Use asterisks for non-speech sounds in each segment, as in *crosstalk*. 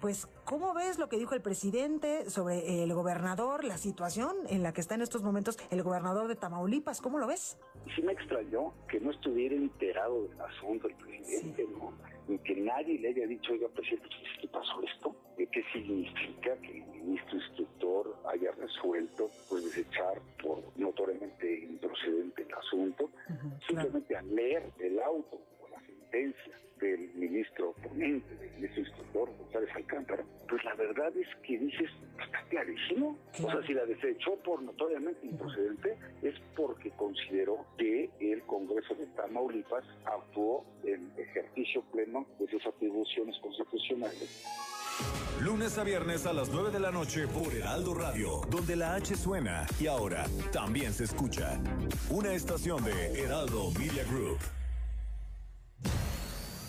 pues, ¿cómo ves lo que dijo el presidente sobre el gobernador, la situación en la que está en estos momentos el gobernador de Tamaulipas? ¿Cómo lo ves? Sí me extrañó que no estuviera enterado del asunto el presidente, ¿no? Y que nadie le haya dicho, oiga, presidente, ¿qué pasó esto? ¿Qué significa que el ministro instructor haya resuelto pues desechar por notoriamente improcedente el asunto? Simplemente al leer el auto sentencia del ministro ponente, del ministro instructor, González Alcántara, pues la verdad es que dices, está clarísimo. O sea, si la desechó por notoriamente improcedente, es porque consideró que el Congreso de Tamaulipas actuó en ejercicio pleno de sus atribuciones constitucionales. Lunes a viernes a las 9 de la noche por Heraldo Radio, donde la H suena y ahora también se escucha. Una estación de Heraldo Media Group.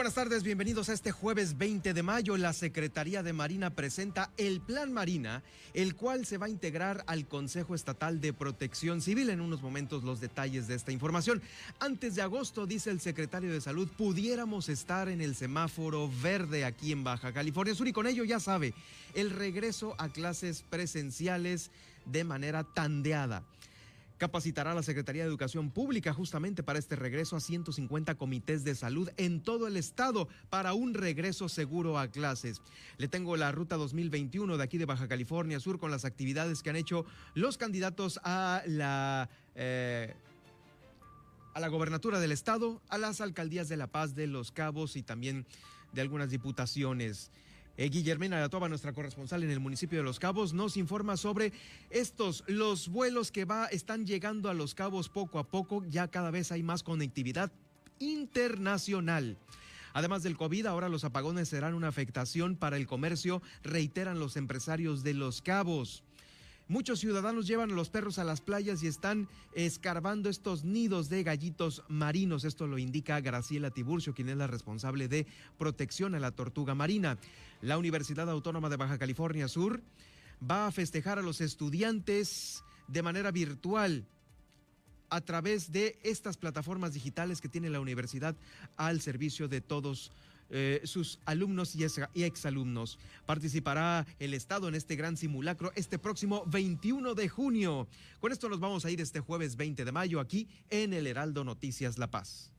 Buenas tardes, bienvenidos a este jueves 20 de mayo. La Secretaría de Marina presenta el Plan Marina, el cual se va a integrar al Consejo Estatal de Protección Civil. En unos momentos los detalles de esta información. Antes de agosto, dice el secretario de Salud, pudiéramos estar en el semáforo verde aquí en Baja California Sur y con ello ya sabe, el regreso a clases presenciales de manera tandeada capacitará a la Secretaría de Educación Pública justamente para este regreso a 150 comités de salud en todo el estado para un regreso seguro a clases. Le tengo la ruta 2021 de aquí de Baja California Sur con las actividades que han hecho los candidatos a la... Eh, a la gobernatura del estado, a las alcaldías de La Paz, de Los Cabos y también de algunas diputaciones. Eh, Guillermina Latova, nuestra corresponsal en el municipio de Los Cabos, nos informa sobre estos, los vuelos que va, están llegando a Los Cabos poco a poco, ya cada vez hay más conectividad internacional. Además del COVID, ahora los apagones serán una afectación para el comercio, reiteran los empresarios de Los Cabos. Muchos ciudadanos llevan a los perros a las playas y están escarbando estos nidos de gallitos marinos. Esto lo indica Graciela Tiburcio, quien es la responsable de protección a la tortuga marina. La Universidad Autónoma de Baja California Sur va a festejar a los estudiantes de manera virtual a través de estas plataformas digitales que tiene la universidad al servicio de todos eh, sus alumnos y, y exalumnos. Participará el Estado en este gran simulacro este próximo 21 de junio. Con esto nos vamos a ir este jueves 20 de mayo aquí en el Heraldo Noticias La Paz.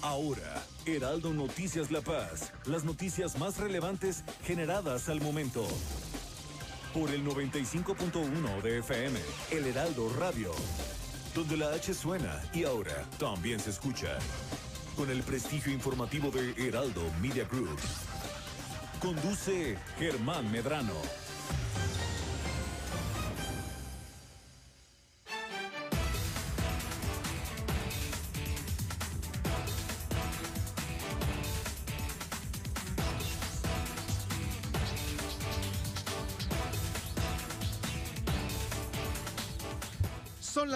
Ahora, Heraldo Noticias La Paz, las noticias más relevantes generadas al momento. Por el 95.1 de FM, El Heraldo Radio donde la H suena y ahora también se escucha. Con el prestigio informativo de Heraldo Media Group. Conduce Germán Medrano.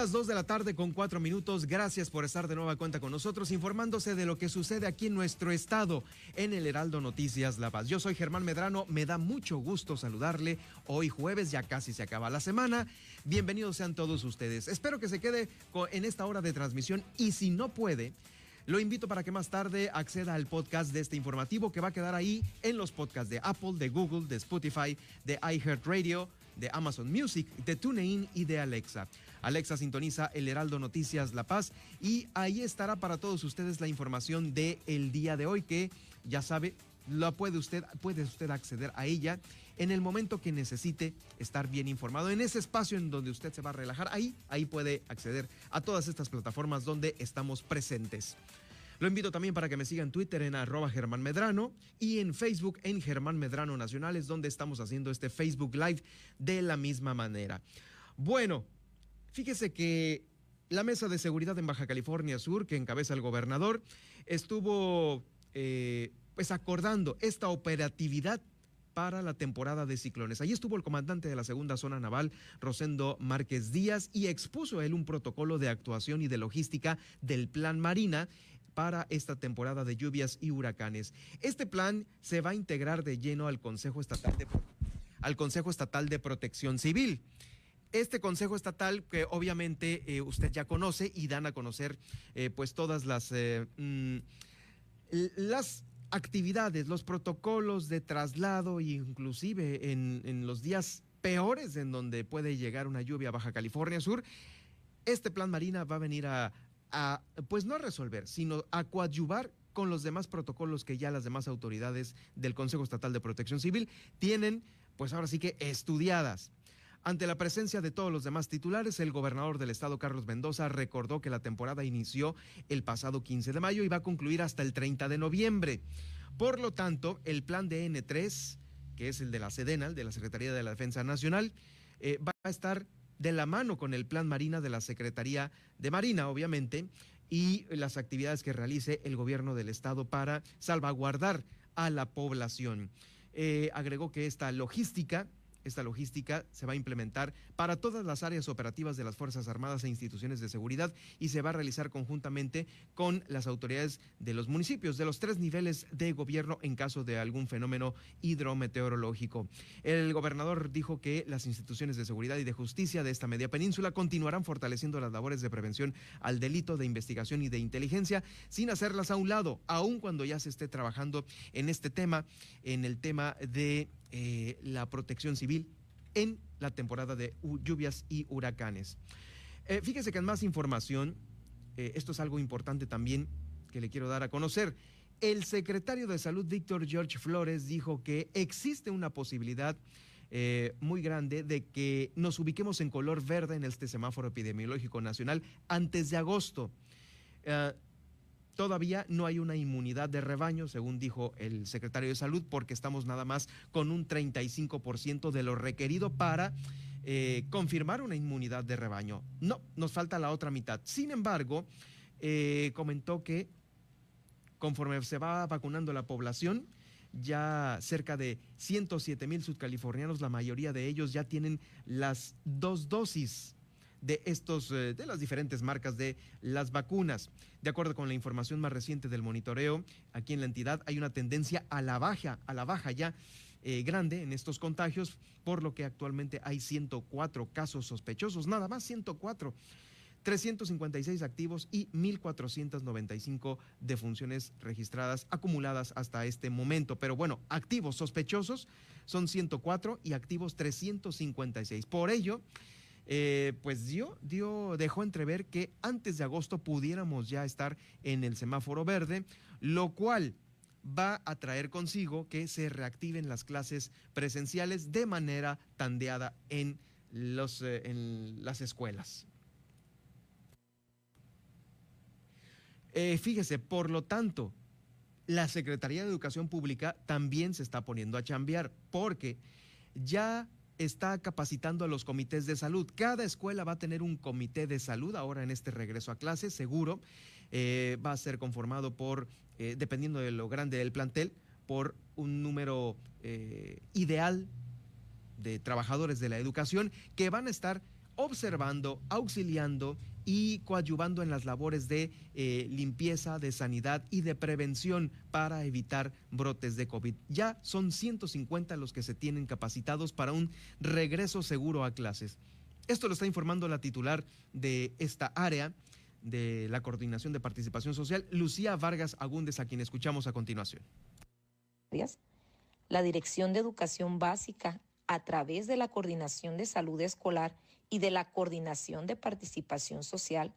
Las 2 de la tarde con cuatro minutos. Gracias por estar de nueva cuenta con nosotros, informándose de lo que sucede aquí en nuestro estado, en el Heraldo Noticias La Paz. Yo soy Germán Medrano, me da mucho gusto saludarle. Hoy jueves, ya casi se acaba la semana. Bienvenidos sean todos ustedes. Espero que se quede en esta hora de transmisión y si no puede, lo invito para que más tarde acceda al podcast de este informativo que va a quedar ahí en los podcasts de Apple, de Google, de Spotify, de iHeartRadio de Amazon Music, de TuneIn y de Alexa. Alexa sintoniza el Heraldo Noticias La Paz y ahí estará para todos ustedes la información de el día de hoy que ya sabe la puede usted, puede usted acceder a ella en el momento que necesite estar bien informado. En ese espacio en donde usted se va a relajar, ahí, ahí puede acceder a todas estas plataformas donde estamos presentes. Lo invito también para que me siga en Twitter en arroba Germán Medrano y en Facebook en Germán Medrano Nacionales, donde estamos haciendo este Facebook Live de la misma manera. Bueno, fíjese que la Mesa de Seguridad en Baja California Sur, que encabeza el gobernador, estuvo eh, pues acordando esta operatividad para la temporada de ciclones. Allí estuvo el comandante de la segunda zona naval, Rosendo Márquez Díaz, y expuso él un protocolo de actuación y de logística del Plan Marina para esta temporada de lluvias y huracanes. Este plan se va a integrar de lleno al Consejo Estatal de, al Consejo Estatal de Protección Civil. Este Consejo Estatal, que obviamente eh, usted ya conoce y dan a conocer eh, pues todas las, eh, mm, las actividades, los protocolos de traslado, inclusive en, los días peores en donde puede llegar una lluvia a Baja California Sur, este plan Marina va a venir a, pues no a resolver, sino a coadyuvar con los demás protocolos que ya las demás autoridades del Consejo Estatal de Protección Civil tienen, pues ahora sí que estudiadas. Ante la presencia de todos los demás titulares, el gobernador del estado, Carlos Mendoza, recordó que la temporada inició el pasado 15 de mayo y va a concluir hasta el 30 de noviembre. Por lo tanto, el plan de N3, que es el de la SEDENA, de la Secretaría de la Defensa Nacional, eh, va a estar de la mano con el plan Marina de la Secretaría de Marina, obviamente, y las actividades que realice el gobierno del estado para salvaguardar a la población. Eh, agregó que esta logística esta logística se va a implementar para todas las áreas operativas de las Fuerzas Armadas e instituciones de seguridad y se va a realizar conjuntamente con las autoridades de los municipios, de los tres niveles de gobierno en caso de algún fenómeno hidrometeorológico. El gobernador dijo que las instituciones de seguridad y de justicia de esta media península continuarán fortaleciendo las labores de prevención al delito, de investigación y de inteligencia sin hacerlas a un lado, aun cuando ya se esté trabajando en este tema, en el tema de eh, la protección civil en la temporada de lluvias y huracanes. Eh, fíjese que en más información, eh, esto es algo importante también que le quiero dar a conocer. El secretario de Salud, Víctor George Flores, dijo que existe una posibilidad muy grande de que nos ubiquemos en color verde en este semáforo epidemiológico nacional antes de agosto. Todavía no hay una inmunidad de rebaño, según dijo el secretario de Salud, porque estamos nada más con un 35% de lo requerido para eh, confirmar una inmunidad de rebaño. No, nos falta la otra mitad. Sin embargo, eh, comentó que conforme se va vacunando la población, ya cerca de 107 mil sudcalifornianos, la mayoría de ellos ya tienen las dos dosis de estos eh, de las diferentes marcas de las vacunas. De acuerdo con la información más reciente del monitoreo, aquí en la entidad hay una tendencia a la baja, a la baja ya eh, grande en estos contagios, por lo que actualmente hay 104 casos sospechosos, nada más 104. 356 activos y 1.495 defunciones registradas acumuladas hasta este momento. Pero bueno, activos sospechosos son 104 y activos 356. Por ello, eh, pues dio, dio, dejó entrever que antes de agosto pudiéramos ya estar en el semáforo verde, lo cual va a traer consigo que se reactiven las clases presenciales de manera tandeada en, los, eh, en las escuelas. Eh, fíjese, por lo tanto, la Secretaría de Educación Pública también se está poniendo a chambear porque ya está capacitando a los comités de salud. Cada escuela va a tener un comité de salud ahora en este regreso a clases, seguro. Eh, va a ser conformado por, eh, dependiendo de lo grande del plantel, por un número eh, ideal de trabajadores de la educación que van a estar observando, auxiliando y coadyuvando en las labores de eh, limpieza, de sanidad y de prevención para evitar brotes de COVID. Ya son 150 los que se tienen capacitados para un regreso seguro a clases. Esto lo está informando la titular de esta área de la Coordinación de Participación Social, Lucía Vargas Agúndez, a quien escuchamos a continuación. La Dirección de Educación Básica, a través de la Coordinación de Salud Escolar, y de la Coordinación de Participación Social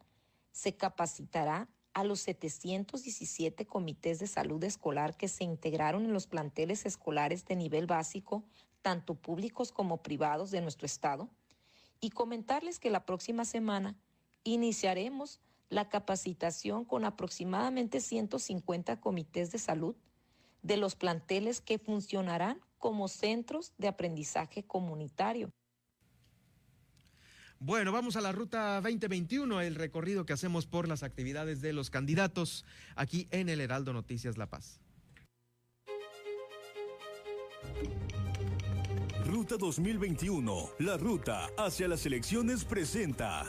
se capacitará a los 717 comités de salud escolar que se integraron en los planteles escolares de nivel básico, tanto públicos como privados de nuestro estado, y comentarles que la próxima semana iniciaremos la capacitación con aproximadamente 150 comités de salud de los planteles que funcionarán como centros de aprendizaje comunitario. Bueno, vamos a la ruta 2021, el recorrido que hacemos por las actividades de los candidatos aquí en el Heraldo Noticias La Paz. Ruta 2021, la ruta hacia las elecciones presenta.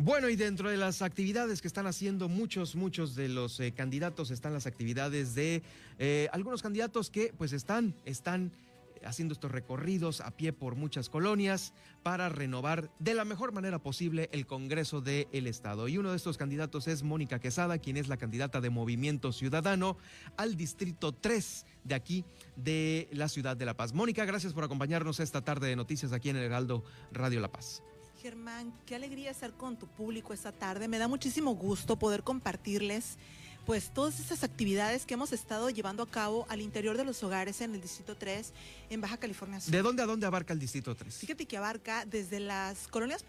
Bueno, y dentro de las actividades que están haciendo muchos, muchos de los eh, candidatos están las actividades de eh, algunos candidatos que pues están, están haciendo estos recorridos a pie por muchas colonias para renovar de la mejor manera posible el Congreso del Estado. Y uno de estos candidatos es Mónica Quesada, quien es la candidata de Movimiento Ciudadano al Distrito 3 de aquí de la ciudad de La Paz. Mónica, gracias por acompañarnos esta tarde de noticias aquí en el Heraldo Radio La Paz. Germán, qué alegría estar con tu público esta tarde. Me da muchísimo gusto poder compartirles pues todas estas actividades que hemos estado llevando a cabo al interior de los hogares en el Distrito 3 en Baja California Sur. ¿De dónde a dónde abarca el Distrito 3? Fíjate que abarca desde las colonias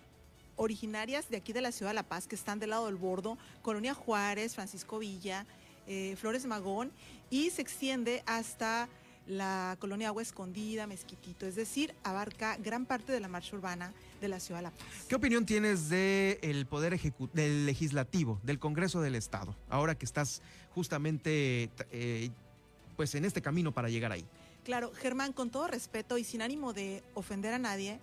originarias de aquí de la ciudad de La Paz, que están del lado del bordo, Colonia Juárez, Francisco Villa, eh, Flores Magón, y se extiende hasta la colonia Agua Escondida, Mezquitito, es decir, abarca gran parte de la marcha urbana de la ciudad de La Paz. ¿Qué opinión tienes del poder del legislativo, del Congreso del Estado, ahora que estás justamente eh, pues en este camino para llegar ahí? Claro, Germán, con todo respeto y sin ánimo de ofender a nadie,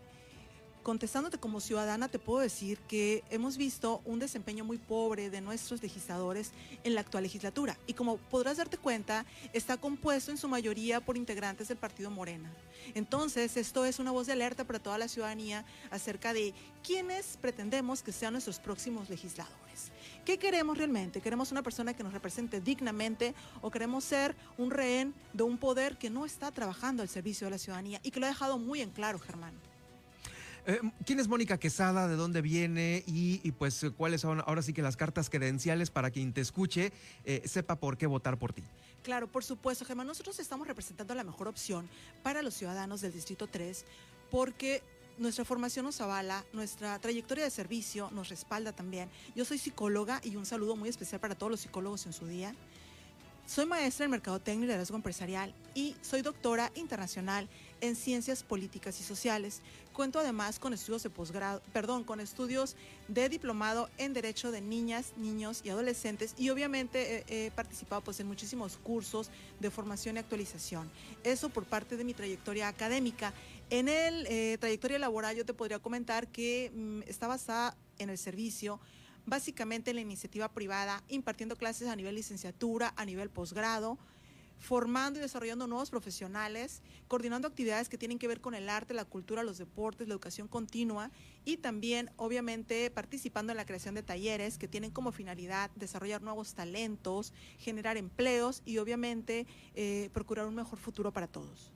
contestándote como ciudadana, te puedo decir que hemos visto un desempeño muy pobre de nuestros legisladores en la actual legislatura. Y como podrás darte cuenta, está compuesto en su mayoría por integrantes del partido Morena. Entonces, esto es una voz de alerta para toda la ciudadanía acerca de quiénes pretendemos que sean nuestros próximos legisladores. ¿Qué queremos realmente? ¿Queremos una persona que nos represente dignamente o queremos ser un rehén de un poder que no está trabajando al servicio de la ciudadanía y que lo ha dejado muy en claro, Germán? Eh, ¿Quién es Mónica Quesada? ¿De dónde viene? Y, pues cuáles son ahora sí que las cartas credenciales para quien te escuche eh, sepa por qué votar por ti. Claro, por supuesto, Germán. Nosotros estamos representando la mejor opción para los ciudadanos del Distrito 3 porque nuestra formación nos avala, nuestra trayectoria de servicio nos respalda también. Yo soy psicóloga y un saludo muy especial para todos los psicólogos en su día. Soy maestra en Mercadotecnia y Liderazgo Empresarial y soy doctora internacional en Ciencias Políticas y Sociales. Cuento además con estudios de posgrado, perdón, con estudios de diplomado en Derecho de Niñas, Niños y Adolescentes y obviamente he, participado pues en muchísimos cursos de formación y actualización. Eso por parte de mi trayectoria académica. En el eh, trayectoria laboral yo te podría comentar que mm, está basada en el servicio básicamente en la iniciativa privada, impartiendo clases a nivel licenciatura, a nivel posgrado, formando y desarrollando nuevos profesionales, coordinando actividades que tienen que ver con el arte, la cultura, los deportes, la educación continua y también, obviamente, participando en la creación de talleres que tienen como finalidad desarrollar nuevos talentos, generar empleos y, obviamente, eh, procurar un mejor futuro para todos.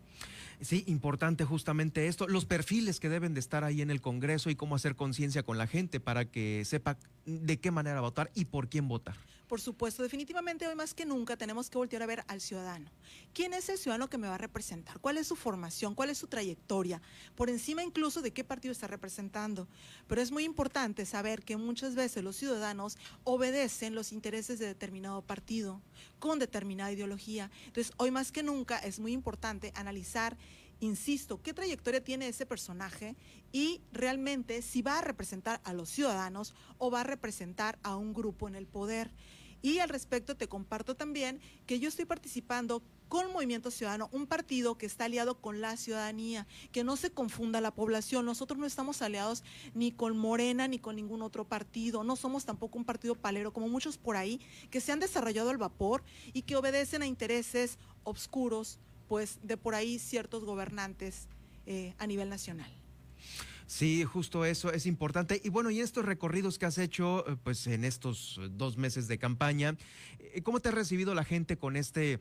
Sí, importante justamente esto, los perfiles que deben de estar ahí en el Congreso y cómo hacer conciencia con la gente para que sepa de qué manera votar y por quién votar. Por supuesto, definitivamente hoy más que nunca tenemos que voltear a ver al ciudadano. ¿Quién es el ciudadano que me va a representar? ¿Cuál es su formación? ¿Cuál es su trayectoria? Por encima incluso de qué partido está representando. Pero es muy importante saber que muchas veces los ciudadanos obedecen los intereses de determinado partido con determinada ideología. Entonces, hoy más que nunca es muy importante analizar insisto, qué trayectoria tiene ese personaje y realmente si va a representar a los ciudadanos o va a representar a un grupo en el poder. Y al respecto te comparto también que yo estoy participando con Movimiento Ciudadano, un partido que está aliado con la ciudadanía, que no se confunda la población. Nosotros no estamos aliados ni con Morena ni con ningún otro partido, no somos tampoco un partido palero como muchos por ahí que se han desarrollado al vapor y que obedecen a intereses obscuros, pues de por ahí ciertos gobernantes eh, a nivel nacional. Sí, justo eso es importante. Y bueno, y estos recorridos que has hecho, eh, pues en estos dos meses de campaña, eh, ¿cómo te ha recibido la gente con este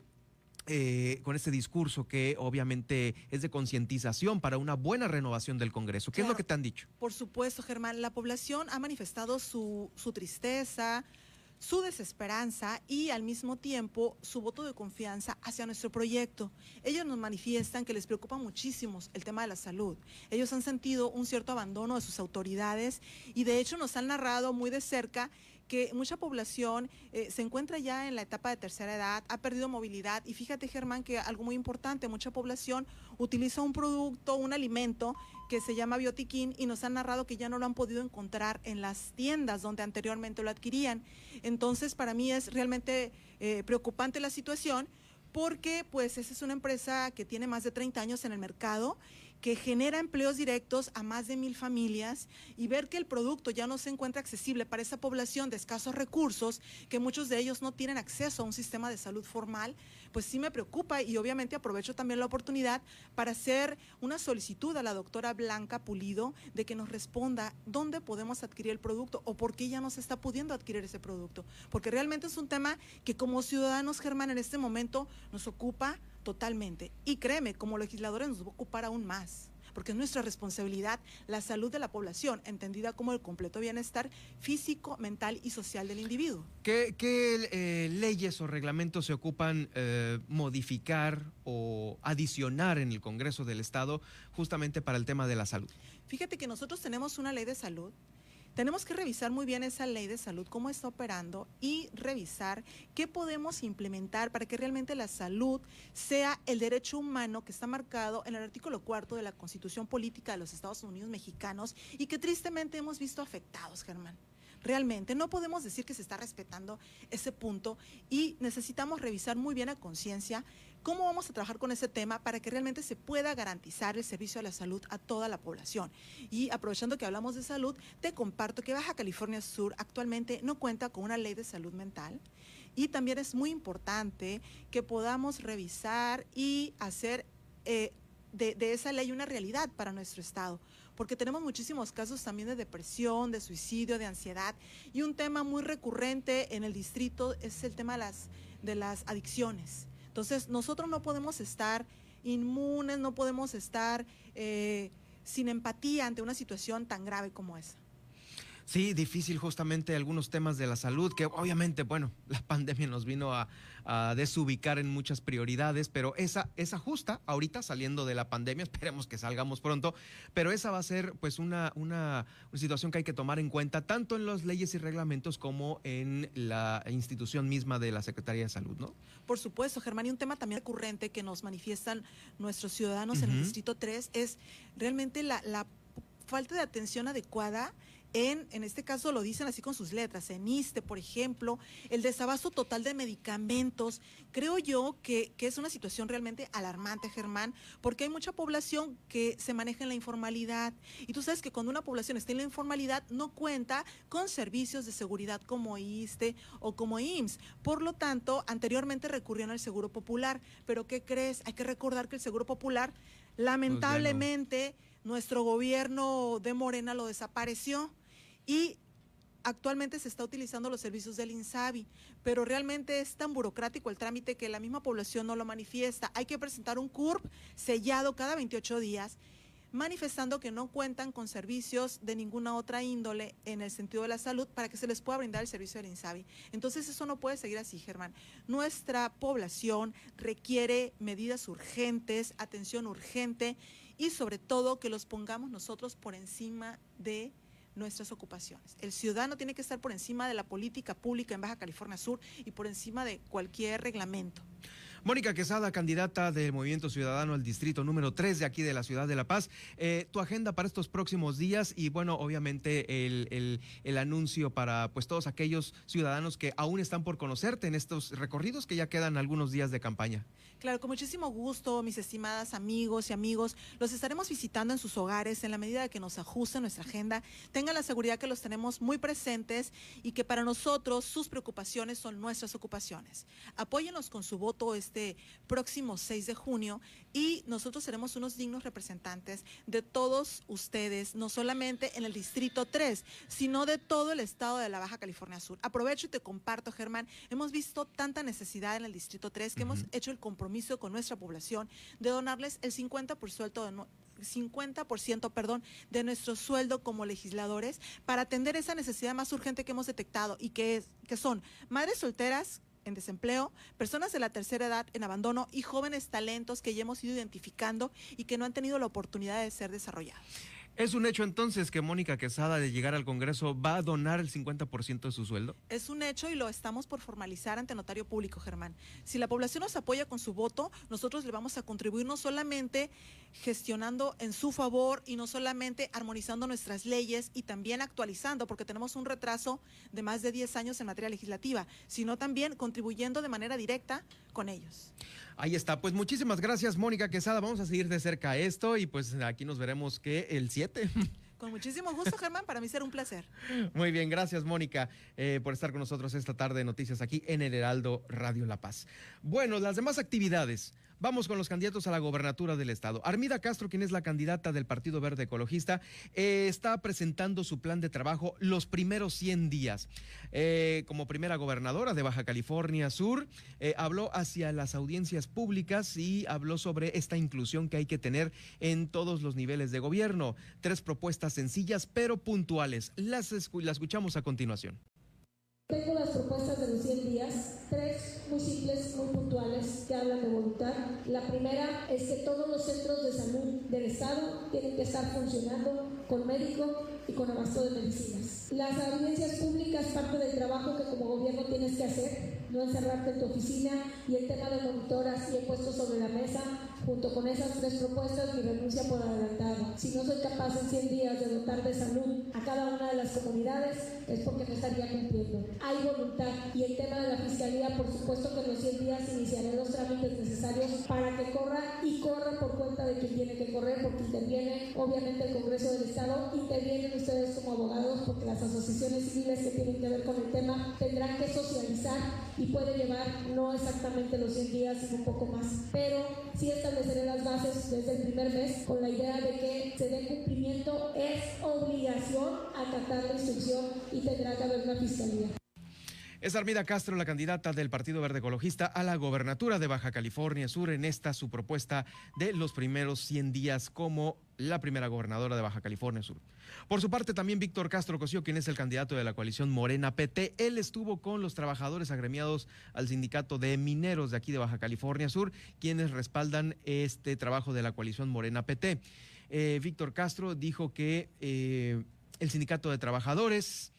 eh, con este discurso que obviamente es de concientización para una buena renovación del Congreso. ¿Qué es lo que te han dicho? Por supuesto, Germán. La población ha manifestado su, su tristeza, su desesperanza y al mismo tiempo su voto de confianza hacia nuestro proyecto. Ellos nos manifiestan que les preocupa muchísimo el tema de la salud. Ellos han sentido un cierto abandono de sus autoridades y de hecho nos han narrado muy de cerca que mucha población eh, se encuentra ya en la etapa de tercera edad, ha perdido movilidad y fíjate Germán que algo muy importante, mucha población utiliza un producto, un alimento que se llama biotiquín y nos han narrado que ya no lo han podido encontrar en las tiendas donde anteriormente lo adquirían. Entonces para mí es realmente eh, preocupante la situación porque pues esa es una empresa que tiene más de 30 años en el mercado que genera empleos directos a más de mil familias y ver que el producto ya no se encuentra accesible para esa población de escasos recursos, que muchos de ellos no tienen acceso a un sistema de salud formal, pues sí me preocupa y obviamente aprovecho también la oportunidad para hacer una solicitud a la doctora Blanca Pulido de que nos responda dónde podemos adquirir el producto o por qué ya no se está pudiendo adquirir ese producto. Porque realmente es un tema que como ciudadanos, Germán, en este momento nos ocupa totalmente. Y créeme, como legisladores nos va a ocupar aún más, porque es nuestra responsabilidad la salud de la población, entendida como el completo bienestar físico, mental y social del individuo. ¿Qué, eh, leyes o reglamentos se ocupan eh, modificar o adicionar en el Congreso del Estado justamente para el tema de la salud? Fíjate que nosotros tenemos una ley de salud tenemos que revisar muy bien esa ley de salud, cómo está operando y revisar qué podemos implementar para que realmente la salud sea el derecho humano que está marcado en el artículo cuarto de la Constitución Política de los Estados Unidos Mexicanos y que tristemente hemos visto afectados, Germán realmente. No podemos decir que se está respetando ese punto y necesitamos revisar muy bien a conciencia ¿Cómo vamos a trabajar con ese tema para que realmente se pueda garantizar el servicio a la salud a toda la población? Y aprovechando que hablamos de salud, te comparto que Baja California Sur actualmente no cuenta con una ley de salud mental. Y también es muy importante que podamos revisar y hacer eh, de, de esa ley una realidad para nuestro Estado porque tenemos muchísimos casos también de depresión, de suicidio, de ansiedad. Y un tema muy recurrente en el distrito es el tema de de las adicciones. Entonces, nosotros no podemos estar inmunes, no podemos estar eh, sin empatía ante una situación tan grave como esa. Sí, difícil justamente algunos temas de la salud, que obviamente, bueno, *laughs* la pandemia nos vino a, a desubicar en muchas prioridades, pero esa, esa justa, ahorita saliendo de la pandemia, *laughs* esperemos que salgamos pronto, pero esa va a ser pues una, una, situación que hay que tomar en cuenta tanto en las leyes y reglamentos como en la institución misma de la Secretaría de Salud, ¿no? Por supuesto, Germán, y un tema también recurrente que nos manifiestan nuestros ciudadanos en el Distrito 3 es realmente la, la falta de atención adecuada en, en este caso lo dicen así con sus letras, en ISTE, por ejemplo, el desabasto total de medicamentos. Creo yo que, que, es una situación realmente alarmante, Germán, porque hay mucha población que se maneja en la informalidad. Y tú sabes que cuando una población está en la informalidad no cuenta con servicios de seguridad como ISTE o como IMSS. Por lo tanto, anteriormente recurrían al Seguro Popular. Pero ¿qué crees? Hay que recordar que el Seguro Popular, lamentablemente, nuestro gobierno de Morena lo desapareció y actualmente se está utilizando los servicios del INSABI, pero realmente es tan burocrático el trámite que la misma población no lo manifiesta. Hay que presentar un CURP sellado cada 28 días manifestando que no cuentan con servicios de ninguna otra índole en el sentido de la salud para que se les pueda brindar el servicio del INSABI. Entonces eso no puede seguir así, Germán. Nuestra población requiere medidas urgentes, atención urgente y sobre todo que los pongamos nosotros por encima de nuestras ocupaciones. El ciudadano tiene que estar por encima de la política pública en Baja California Sur y por encima de cualquier reglamento. Mónica Quesada, candidata del Movimiento Ciudadano al Distrito número 3 de aquí de la Ciudad de La Paz. Eh, tu agenda para estos próximos días y, bueno, obviamente el, el, anuncio para pues todos aquellos ciudadanos que aún están por conocerte en estos recorridos que ya quedan algunos días de campaña. Claro, con muchísimo gusto, mis estimadas amigos y amigos. Los estaremos visitando en sus hogares en la medida de que nos ajuste nuestra agenda. Tengan la seguridad que los tenemos muy presentes y que para nosotros sus preocupaciones son nuestras ocupaciones. Apóyenos con su voto este este próximo 6 de junio y nosotros seremos unos dignos representantes de todos ustedes, no solamente en el Distrito 3, sino de todo el estado de la Baja California Sur. Aprovecho y te comparto, Germán, hemos visto tanta necesidad en el Distrito 3 que hemos hecho el compromiso con nuestra población de donarles el 50% de 50% perdón, de nuestro sueldo como legisladores para atender esa necesidad más urgente que hemos detectado y que, es, que son madres solteras en desempleo, personas de la tercera edad en abandono y jóvenes talentos que ya hemos ido identificando y que no han tenido la oportunidad de ser desarrollados. ¿Es un hecho entonces que Mónica Quesada de llegar al Congreso va a donar el 50% de su sueldo? Es un hecho y lo estamos por formalizar ante notario público, Germán. Si la población nos apoya con su voto, nosotros le vamos a contribuir no solamente gestionando en su favor y no solamente armonizando nuestras leyes y también actualizando, porque tenemos un retraso de más de 10 años en materia legislativa, sino también contribuyendo de manera directa con ellos. Ahí está. Pues muchísimas gracias, Mónica Quesada. Vamos a seguir de cerca esto y pues aquí nos veremos que el 7. *laughs* Con muchísimo gusto, Germán. Para mí será un placer. Muy bien, gracias, Mónica, eh, por estar con nosotros esta tarde de noticias aquí en el Heraldo Radio La Paz. Bueno, las demás actividades. Vamos con los candidatos a la gobernatura del estado. Armida Castro, quien es la candidata del Partido Verde Ecologista, eh, está presentando su plan de trabajo los primeros 100 días. Eh, como primera gobernadora de Baja California Sur, eh, habló hacia las audiencias públicas y habló sobre esta inclusión que hay que tener en todos los niveles de gobierno. Tres propuestas sencillas pero puntuales. Las, las escuchamos a continuación. Tengo las propuestas de los 100 días, tres muy simples, muy puntuales, que hablan de voluntad. La primera es que todos los centros de salud del Estado tienen que estar funcionando con médico y con abasto de medicinas. Las audiencias públicas, parte del trabajo que como gobierno tienes que hacer, no encerrarte en tu oficina y el tema de monitoras y he puesto sobre la mesa Junto con esas tres propuestas, mi renuncia por adelantado. Si no soy capaz en 100 días de dotar de salud a cada una de las comunidades, es porque no estaría cumpliendo. Hay voluntad y el tema de la fiscalía, por supuesto que en los 100 días iniciaré los trámites necesarios para que corra y corra por cuenta de quien tiene que correr, porque interviene obviamente el Congreso del Estado, intervienen ustedes como abogados, porque las asociaciones civiles que tienen que ver con el tema tendrán que socializar y puede llevar no exactamente los 100 días, sino un poco más. Pero esta estableceré las bases desde el primer mes con la idea de que se dé cumplimiento, es obligación acatar la instrucción y tendrá que haber una fiscalía. Es Armida Castro, la candidata del Partido Verde Ecologista a la gobernatura de Baja California Sur, en esta su propuesta de los primeros 100 días como la primera gobernadora de Baja California Sur. Por su parte, también Víctor Castro Cosío, quien es el candidato de la coalición Morena PT, él estuvo con los trabajadores agremiados al sindicato de mineros de aquí de Baja California Sur, quienes respaldan este trabajo de la coalición Morena PT. Eh, Víctor Castro dijo que eh, el sindicato de trabajadores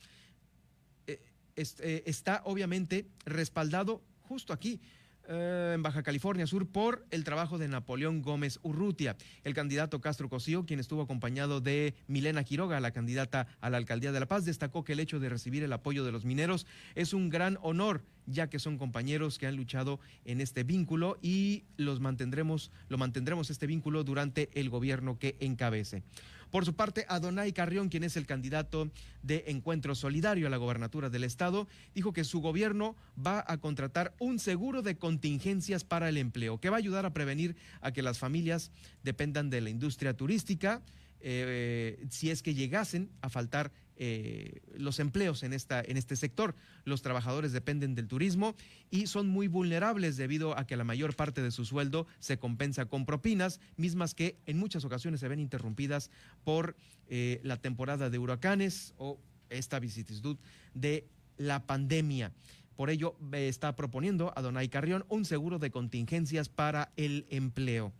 eh, está obviamente respaldado justo aquí eh, en Baja California Sur por el trabajo de Napoleón Gómez Urrutia. El candidato Castro Cosío, quien estuvo acompañado de Milena Quiroga, la candidata a la alcaldía de La Paz, destacó que el hecho de recibir el apoyo de los mineros es un gran honor, ya que son compañeros que han luchado en este vínculo y los mantendremos, lo mantendremos este vínculo durante el gobierno que encabece. Por su parte, Adonai Carrión, quien es el candidato de Encuentro Solidario a la gobernatura del estado, dijo que su gobierno va a contratar un seguro de contingencias para el empleo, que va a ayudar a prevenir a que las familias dependan de la industria turística, eh, si es que llegasen a faltar eh, los empleos en, esta, en este sector. Los trabajadores dependen del turismo y son muy vulnerables debido a que la mayor parte de su sueldo se compensa con propinas, mismas que en muchas ocasiones se ven interrumpidas por eh, la temporada de huracanes o esta vicisitud de la pandemia. Por ello, está proponiendo a Donay Carrión un seguro de contingencias para el empleo,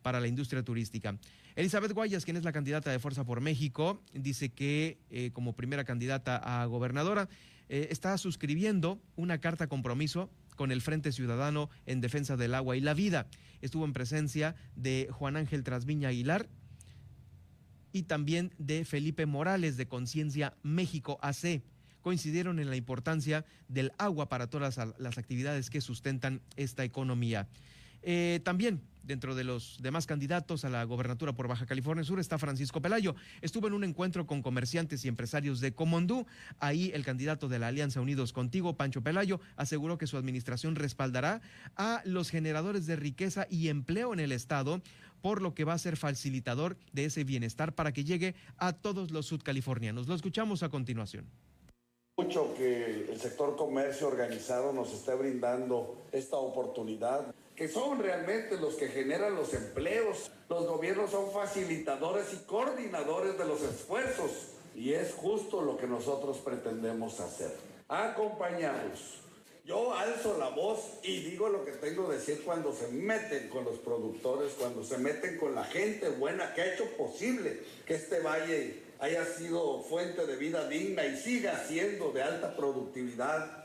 para la industria turística. Elizabeth Guayas, quien es la candidata de Fuerza por México, dice que eh, como primera candidata a gobernadora eh, está suscribiendo una carta compromiso con el Frente Ciudadano en Defensa del Agua y la Vida. Estuvo en presencia de Juan Ángel Trasviña Aguilar y también de Felipe Morales de Conciencia México AC. Coincidieron en la importancia del agua para todas las, actividades que sustentan esta economía. Eh, también Dentro de los demás candidatos a la gobernatura por Baja California Sur está Francisco Pelayo. Estuvo en un encuentro con comerciantes y empresarios de Comondú. Ahí el candidato de la Alianza Unidos Contigo, Pancho Pelayo, aseguró que su administración respaldará a los generadores de riqueza y empleo en el Estado, por lo que va a ser facilitador de ese bienestar para que llegue a todos los sudcalifornianos. Lo escuchamos a continuación mucho que el sector comercio organizado nos esté brindando esta oportunidad son realmente los que generan los empleos. Los gobiernos son facilitadores y coordinadores de los esfuerzos y es justo lo que nosotros pretendemos hacer. Acompañados. Yo alzo la voz y digo lo que tengo que decir cuando se meten con los productores, cuando se meten con la gente buena que ha hecho posible que este valle haya sido fuente de vida digna y siga siendo de alta productividad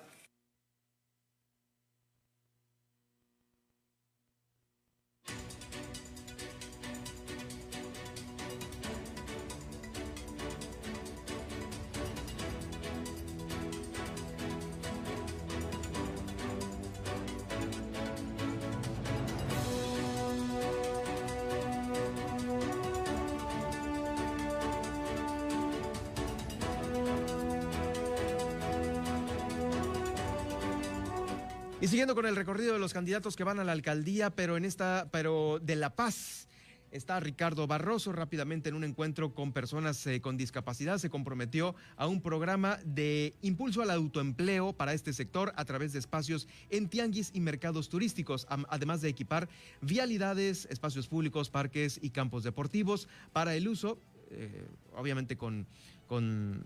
Siguiendo con el recorrido de los candidatos que van a la alcaldía, pero en esta, pero de La Paz. Está Ricardo Barroso rápidamente en un encuentro con personas eh, con discapacidad. Se comprometió a un programa de impulso al autoempleo para este sector a través de espacios en tianguis y mercados turísticos, además de equipar vialidades, espacios públicos, parques y campos deportivos para el uso, eh, obviamente con, con,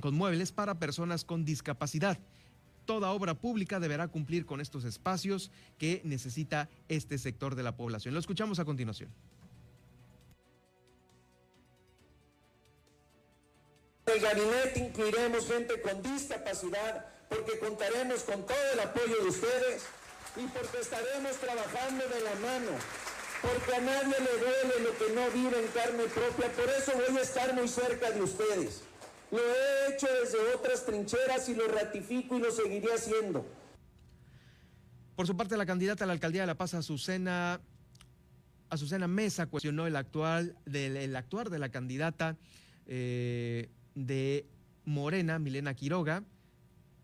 con muebles para personas con discapacidad toda obra pública deberá cumplir con estos espacios que necesita este sector de la población. Lo escuchamos a continuación. El gabinete incluiremos gente con discapacidad porque contaremos con todo el apoyo de ustedes y porque estaremos trabajando de la mano, porque a nadie le duele lo que no vive en carne propia, por eso voy a estar muy cerca de ustedes. Lo he hecho desde otras trincheras y lo ratifico y lo seguiré haciendo. Por su parte, la candidata a la alcaldía de La Paz, Azucena, Azucena Mesa, cuestionó el, actual, del, actuar de la candidata eh, de Morena, Milena Quiroga,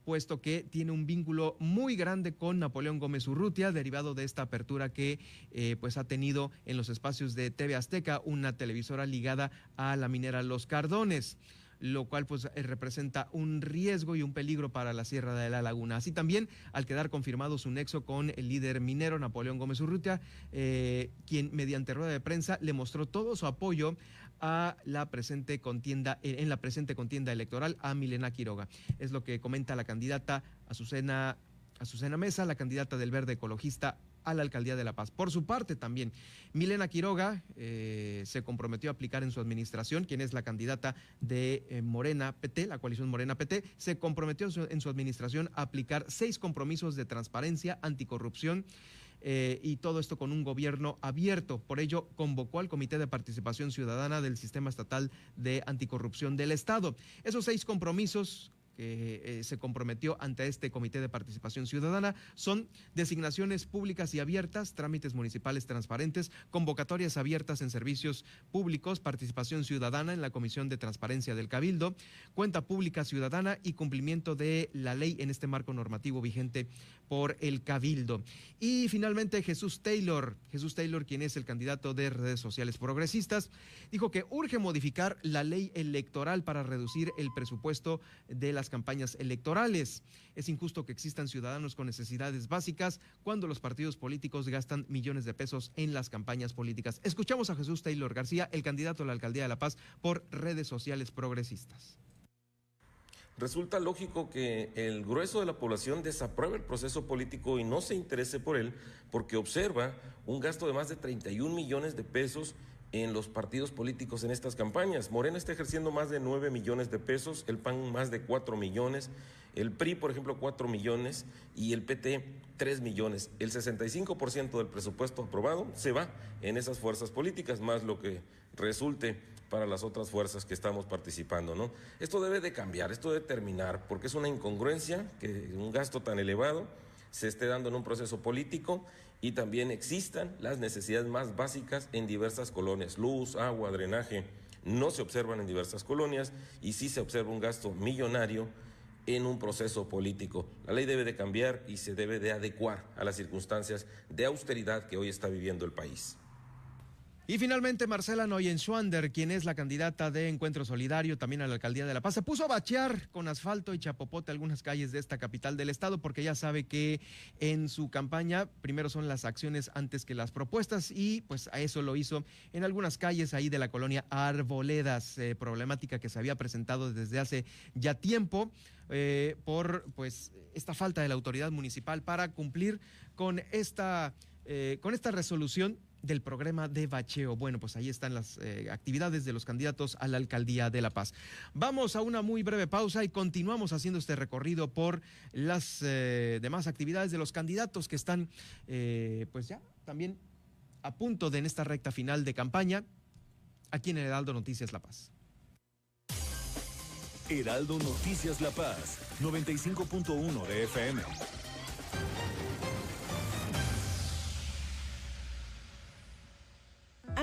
puesto que tiene un vínculo muy grande con Napoleón Gómez Urrutia, derivado de esta apertura que eh, pues ha tenido en los espacios de TV Azteca, una televisora ligada a la minera Los Cardones lo cual pues eh, representa un riesgo y un peligro para la Sierra de la Laguna. Así también, al quedar confirmado su nexo con el líder minero Napoleón Gómez Urrutia, eh, quien mediante rueda de prensa le mostró todo su apoyo a la presente contienda, eh, en la presente contienda electoral a Milena Quiroga. Es lo que comenta la candidata Azucena, Azucena Mesa, la candidata del Verde Ecologista a la alcaldía de La Paz. Por su parte también, Milena Quiroga eh, se comprometió a aplicar en su administración, quien es la candidata de eh, Morena PT, la coalición Morena PT, se comprometió en su administración a aplicar seis compromisos de transparencia, anticorrupción, eh, y todo esto con un gobierno abierto. Por ello, convocó al Comité de Participación Ciudadana del Sistema Estatal de Anticorrupción del Estado. Esos seis compromisos que eh, se comprometió ante este Comité de Participación Ciudadana son designaciones públicas y abiertas, trámites municipales transparentes, convocatorias abiertas en servicios públicos, participación ciudadana en la Comisión de Transparencia del Cabildo, cuenta pública ciudadana y cumplimiento de la ley en este marco normativo vigente por el Cabildo. Y finalmente Jesús Taylor, Jesús Taylor, quien es el candidato de redes sociales progresistas, dijo que urge modificar la ley electoral para reducir el presupuesto de las campañas electorales. Es injusto que existan ciudadanos con necesidades básicas cuando los partidos políticos gastan millones de pesos en las campañas políticas. Escuchamos a Jesús Taylor García, el candidato a la alcaldía de La Paz por redes sociales progresistas. Resulta lógico que el grueso de la población desapruebe el proceso político y no se interese por él porque observa un gasto de más de 31 millones de pesos en los partidos políticos en estas campañas. Morena está ejerciendo más de 9 millones de pesos, el PAN más de 4 millones, el PRI, por ejemplo, 4 millones y el PT 3 millones. El 65% del presupuesto aprobado se va en esas fuerzas políticas, más lo que resulte para las otras fuerzas que estamos participando, ¿no? Esto debe de cambiar, esto debe terminar, porque es una incongruencia que un gasto tan elevado se esté dando en un proceso político y también existan las necesidades más básicas en diversas colonias, luz, agua, drenaje. No se observan en diversas colonias y sí se observa un gasto millonario en un proceso político. La ley debe de cambiar y se debe de adecuar a las circunstancias de austeridad que hoy está viviendo el país. Y finalmente Marcela Noyenschwander, quien es la candidata de Encuentro Solidario también a la alcaldía de La Paz, se puso a bachear con asfalto y chapopote algunas calles de esta capital del estado porque ya sabe que en su campaña primero son las acciones antes que las propuestas y pues a eso lo hizo en algunas calles ahí de la colonia Arboledas, eh, problemática que se había presentado desde hace ya tiempo. Eh, por pues esta falta de la autoridad municipal para cumplir con esta, eh, con esta resolución del programa de bacheo. Bueno, pues ahí están las eh, actividades de los candidatos a la alcaldía de La Paz. Vamos a una muy breve pausa y continuamos haciendo este recorrido por las demás actividades de los candidatos que están, pues ya también a punto de en esta recta final de campaña aquí en Heraldo Noticias La Paz. Heraldo Noticias La Paz, 95.1 de FM.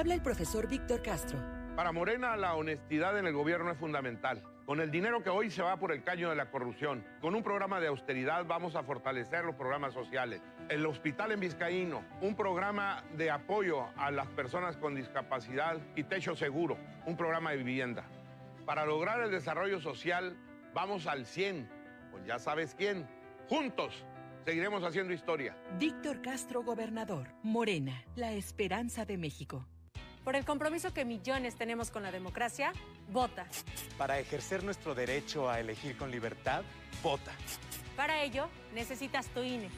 Habla el profesor Víctor Castro. Para Morena, la honestidad en el gobierno es fundamental. Con el dinero que hoy se va por el caño de la corrupción, con un programa de austeridad vamos a fortalecer los programas sociales. El hospital en Vizcaíno, un programa de apoyo a las personas con discapacidad y techo seguro, un programa de vivienda. Para lograr el desarrollo social, vamos al 100. Pues ya sabes quién. Juntos seguiremos haciendo historia. Víctor Castro, gobernador. Morena, la esperanza de México. Por el compromiso que millones tenemos con la democracia, vota. Para ejercer nuestro derecho a elegir con libertad, vota. Para ello, necesitas tu INE.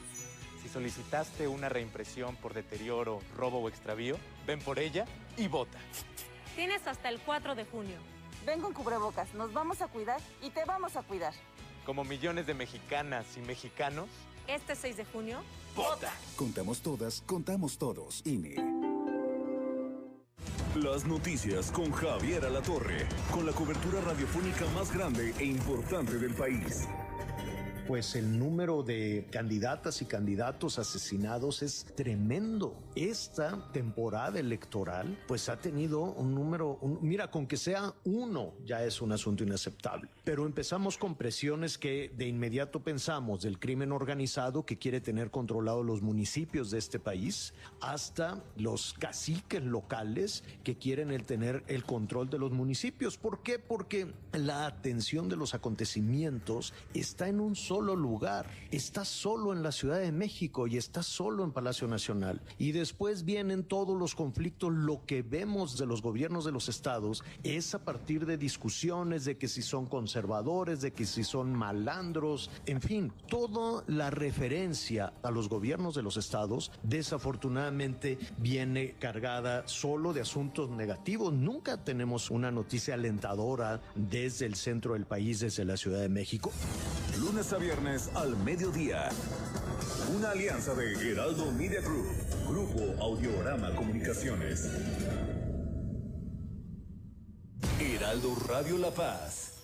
Si solicitaste una reimpresión por deterioro, robo o extravío, ven por ella y vota. Tienes hasta el 4 de junio. Ven con cubrebocas, nos vamos a cuidar y te vamos a cuidar. Como millones de mexicanas y mexicanos. Este 6 de junio, vota. Contamos todas, contamos todos. INE. Las noticias con Javier Alatorre, con la cobertura radiofónica más grande e importante del país pues el número de candidatas y candidatos asesinados es tremendo. Esta temporada electoral pues ha tenido un número, mira, con que sea uno ya es un asunto inaceptable. Pero empezamos con presiones que de inmediato pensamos del crimen organizado que quiere tener controlados los municipios de este país hasta los caciques locales que quieren el tener el control de los municipios. ¿Por qué? Porque la atención de los acontecimientos está en un solo lugar, está solo en la Ciudad de México y está solo en Palacio Nacional. Y después vienen todos los conflictos, lo que vemos de los gobiernos de los estados es a partir de discusiones de que si son conservadores, de que si son malandros, en fin, toda la referencia a los gobiernos de los estados desafortunadamente viene cargada solo de asuntos negativos. Nunca tenemos una noticia alentadora desde el centro del país, desde la Ciudad de México. Lunes a viernes al mediodía. Una alianza de Heraldo Media Group, Grupo Audiorama Comunicaciones. Heraldo Radio La Paz,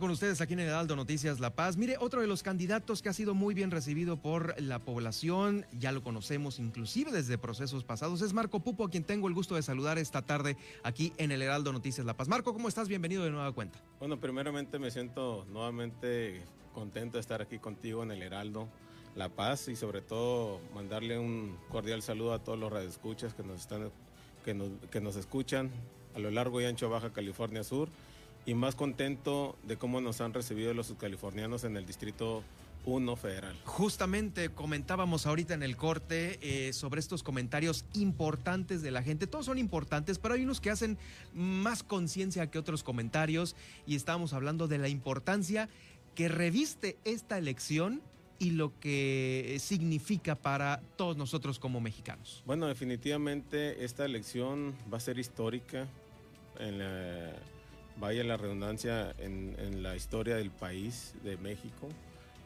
Con ustedes aquí en Heraldo Noticias La Paz. Mire, otro de los candidatos que ha sido muy bien recibido por la población, ya lo conocemos inclusive desde procesos pasados, es Marco Pupo, a quien tengo el gusto de saludar esta tarde aquí en el Heraldo Noticias La Paz. Marco, ¿cómo estás? Bienvenido de nueva cuenta. Bueno, primeramente me siento nuevamente contento de estar aquí contigo en el Heraldo La Paz y sobre todo mandarle un cordial saludo a todos los radioescuchas que nos están que nos, que nos escuchan a lo largo y ancho Baja California Sur y más contento de cómo nos han recibido los californianos en el distrito uno federal. Justamente comentábamos ahorita en el corte eh, sobre estos comentarios importantes de la gente. Todos son importantes, pero hay unos que hacen más conciencia que otros comentarios y estábamos hablando de la importancia que reviste esta elección y lo que significa para todos nosotros como mexicanos. Bueno, definitivamente esta elección va a ser histórica, en la, vaya la redundancia, en, en la historia del país, de México.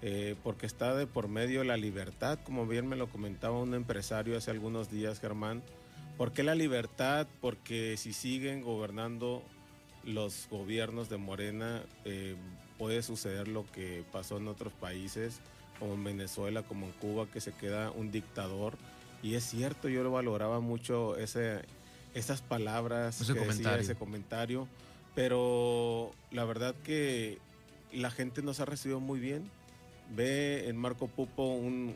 Eh, porque está de por medio la libertad, como bien me lo comentaba un empresario hace algunos días, Germán. ¿Por qué la libertad? Porque si siguen gobernando los gobiernos de Morena, eh, puede suceder lo que pasó en otros países, como en Venezuela, como en Cuba, que se queda un dictador. Y es cierto, yo lo valoraba mucho ese, esas palabras, ese que comentario. Decía, ese comentario, pero la verdad que la gente nos ha recibido muy bien ve en Marco Pupo un,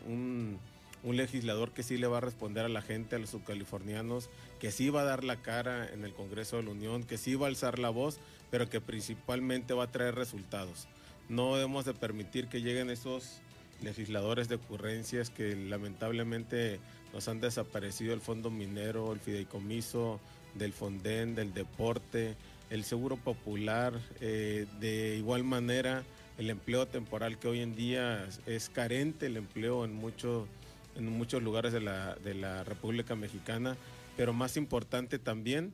un, legislador que sí le va a responder a la gente, a los subcalifornianos, que sí va a dar la cara en el Congreso de la Unión, que sí va a alzar la voz, pero que principalmente va a traer resultados. No debemos de permitir que lleguen esos legisladores de ocurrencias que lamentablemente nos han desaparecido el fondo minero, el fideicomiso del Fonden, del deporte, el seguro popular, eh, de igual manera el empleo temporal que hoy en día es carente el empleo en, mucho, en muchos lugares de la, de la República Mexicana, pero más importante también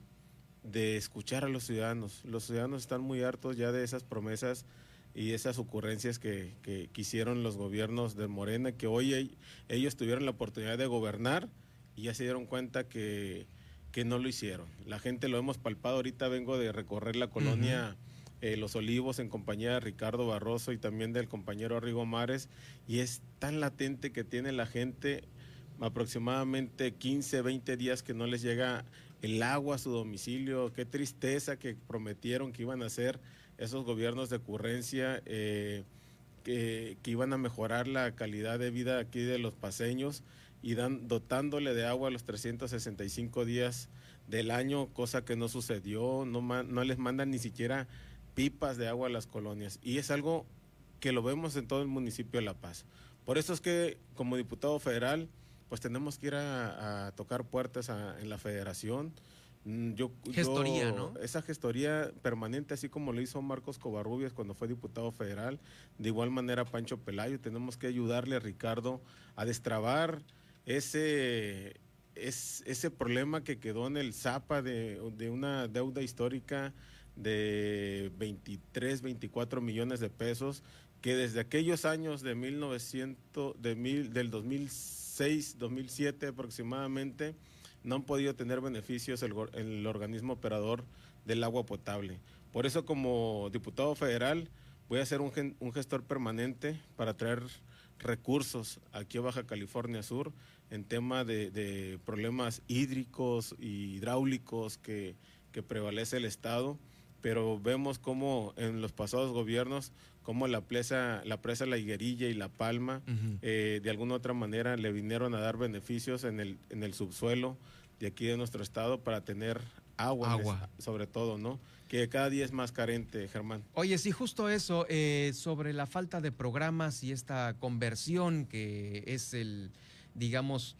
de escuchar a los ciudadanos. Los ciudadanos están muy hartos ya de esas promesas y esas ocurrencias que, que, que hicieron los gobiernos de Morena, que hoy ellos tuvieron la oportunidad de gobernar y ya se dieron cuenta que, que no lo hicieron. La gente lo hemos palpado, ahorita vengo de recorrer la colonia... Uh -huh eh, Los Olivos en compañía de Ricardo Barroso y también del compañero Arrigo Mares y es tan latente que tiene la gente aproximadamente 15, 20 días que no les llega el agua a su domicilio, qué tristeza que prometieron que iban a hacer esos gobiernos de ocurrencia, eh, que, que, iban a mejorar la calidad de vida aquí de los paseños y dan, dotándole de agua los 365 días del año, cosa que no sucedió, no, no les mandan ni siquiera pipas de agua a las colonias. Y es algo que lo vemos en todo el municipio de La Paz. Por eso es que como diputado federal, pues tenemos que ir a, a tocar puertas a, en la federación. Mm, Yo, gestoría, yo, ¿no? Esa gestoría permanente, así como lo hizo Marcos Covarrubias cuando fue diputado federal, de igual manera Pancho Pelayo, tenemos que ayudarle a Ricardo a destrabar ese, es, ese problema que quedó en el Zapa de, de una deuda histórica de 23, 24 millones de pesos que desde aquellos años de 1900, de mil, del 2006, 2007 aproximadamente, no han podido tener beneficios el, el organismo operador del agua potable. Por eso como diputado federal voy a ser un, un gestor permanente para traer recursos aquí a Baja California Sur en tema de, de problemas hídricos y hidráulicos que, que prevalece el Estado pero vemos cómo en los pasados gobiernos, como la presa, la presa La Higuerilla y La Palma, uh -huh. eh, de alguna otra manera le vinieron a dar beneficios en el, en el subsuelo de aquí de nuestro estado para tener agua, agua. sobre todo, ¿no? Que cada día es más carente, Germán. Oye, sí, justo eso, eh, sobre la falta de programas y esta conversión que es el, digamos,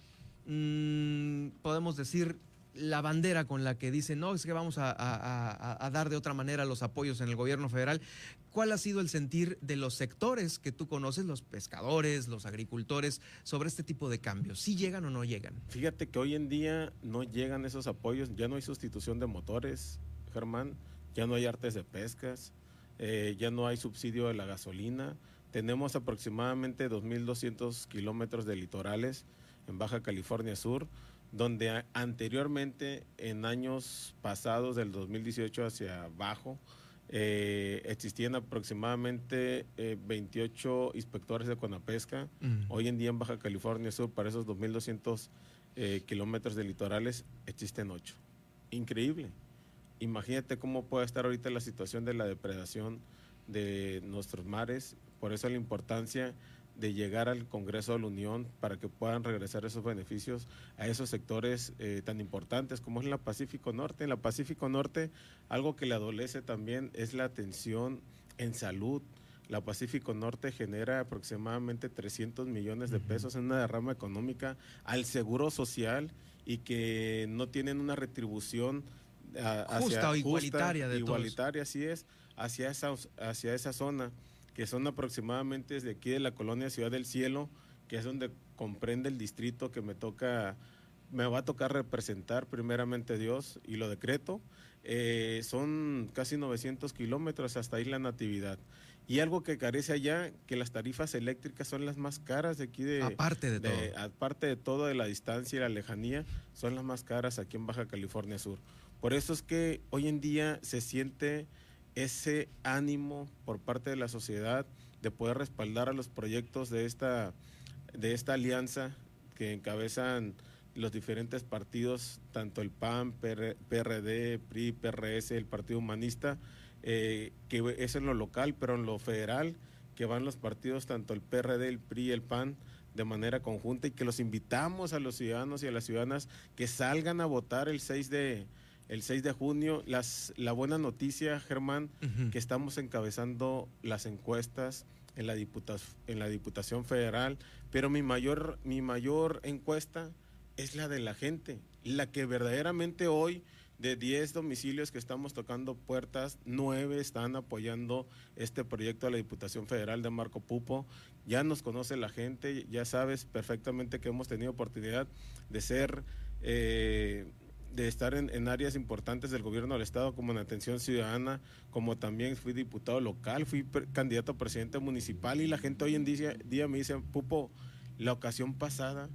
mmm, podemos decir, la bandera con la que dicen, no, es que vamos a, a, a, dar de otra manera los apoyos en el gobierno federal. ¿Cuál ha sido el sentir de los sectores que tú conoces, los pescadores, los agricultores, sobre este tipo de cambios? ¿Sí llegan o no llegan? Fíjate que hoy en día no llegan esos apoyos, ya no hay sustitución de motores, Germán, ya no hay artes de pescas, eh, ya no hay subsidio de la gasolina. Tenemos aproximadamente 2.200 kilómetros de litorales en Baja California Sur donde anteriormente en años pasados del 2018 hacia abajo eh, existían aproximadamente eh, 28 inspectores de Conapesca. Mm. Hoy en día en Baja California Sur para esos 2.200 eh, kilómetros de litorales existen 8. Increíble. Imagínate cómo puede estar ahorita la situación de la depredación de nuestros mares. Por eso la importancia de llegar al Congreso de la Unión para que puedan regresar esos beneficios a esos sectores eh, tan importantes como es la Pacífico Norte. En la Pacífico Norte algo que le adolece también es la atención en salud. la Pacífico Norte genera aproximadamente 300 millones de pesos en una derrama económica al seguro social y que no tienen una retribución hacia- Justa o igualitaria de todos. igualitaria, así es, hacia esa, hacia esa zona, que son aproximadamente desde aquí de la colonia Ciudad del Cielo, que es donde comprende el distrito que me toca, me va a tocar representar primeramente Dios y lo decreto. Eh, son casi 900 kilómetros hasta Isla Natividad. Y algo que carece allá, que las tarifas eléctricas son las más caras de aquí de... Aparte de todo. Aparte de todo, de la distancia y la lejanía, son las más caras aquí en Baja California Sur. Por eso es que hoy en día se siente ese ánimo por parte de la sociedad de poder respaldar a los proyectos de esta, de esta alianza que encabezan los diferentes partidos, tanto el PAN, PR PRD, PRI, PRS, el Partido Humanista, eh, que es en lo local, pero en lo federal, que van los partidos, tanto el PRD, el PRI, el PAN, de manera conjunta y que los invitamos a los ciudadanos y a las ciudadanas que salgan a votar el 6 de, el 6 de junio. Las, la buena noticia, Germán, que estamos encabezando las encuestas en la, diputa- en la Diputación Federal, pero mi mayor, mi mayor encuesta es la de la gente, la que verdaderamente hoy de 10 domicilios que estamos tocando puertas, 9 están apoyando este proyecto de la Diputación Federal de Marco Pupo. Ya nos conoce la gente, ya sabes perfectamente que hemos tenido oportunidad de ser, eh, de estar en, en áreas importantes del gobierno del Estado, como en atención ciudadana, como también fui diputado local, fui candidato a presidente municipal y la gente hoy en día, día me dice, Pupo, la ocasión pasada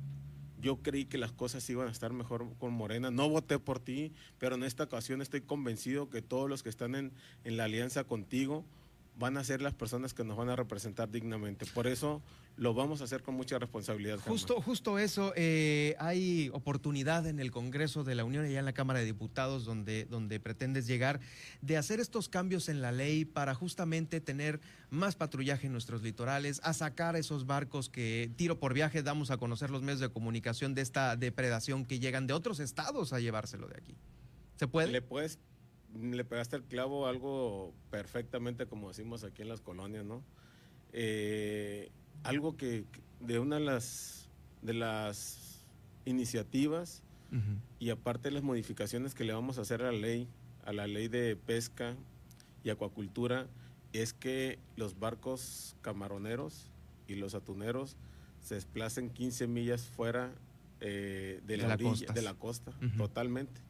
yo creí que las cosas iban a estar mejor con Morena. No voté por ti, pero en esta ocasión estoy convencido que todos los que están en, en la alianza contigo van a ser las personas que nos van a representar dignamente. Por eso lo vamos a hacer con mucha responsabilidad. Germán. Justo, justo eso. eh, hay oportunidad en el Congreso de la Unión y ya en la Cámara de Diputados donde, donde pretendes llegar de hacer estos cambios en la ley para justamente tener más patrullaje en nuestros litorales, a sacar esos barcos que tiro por viaje damos a conocer los medios de comunicación de esta depredación que llegan de otros estados a llevárselo de aquí. ¿Se puede? Le puedes, le pegaste el clavo algo perfectamente como decimos aquí en las colonias, ¿no? Eh, algo que de una de las de las iniciativas y aparte de las modificaciones que le vamos a hacer a la ley, a la ley de pesca y acuacultura, es que los barcos camaroneros y los atuneros se desplacen 15 millas fuera eh, de, De la, la orilla- costa. de la costa, totalmente.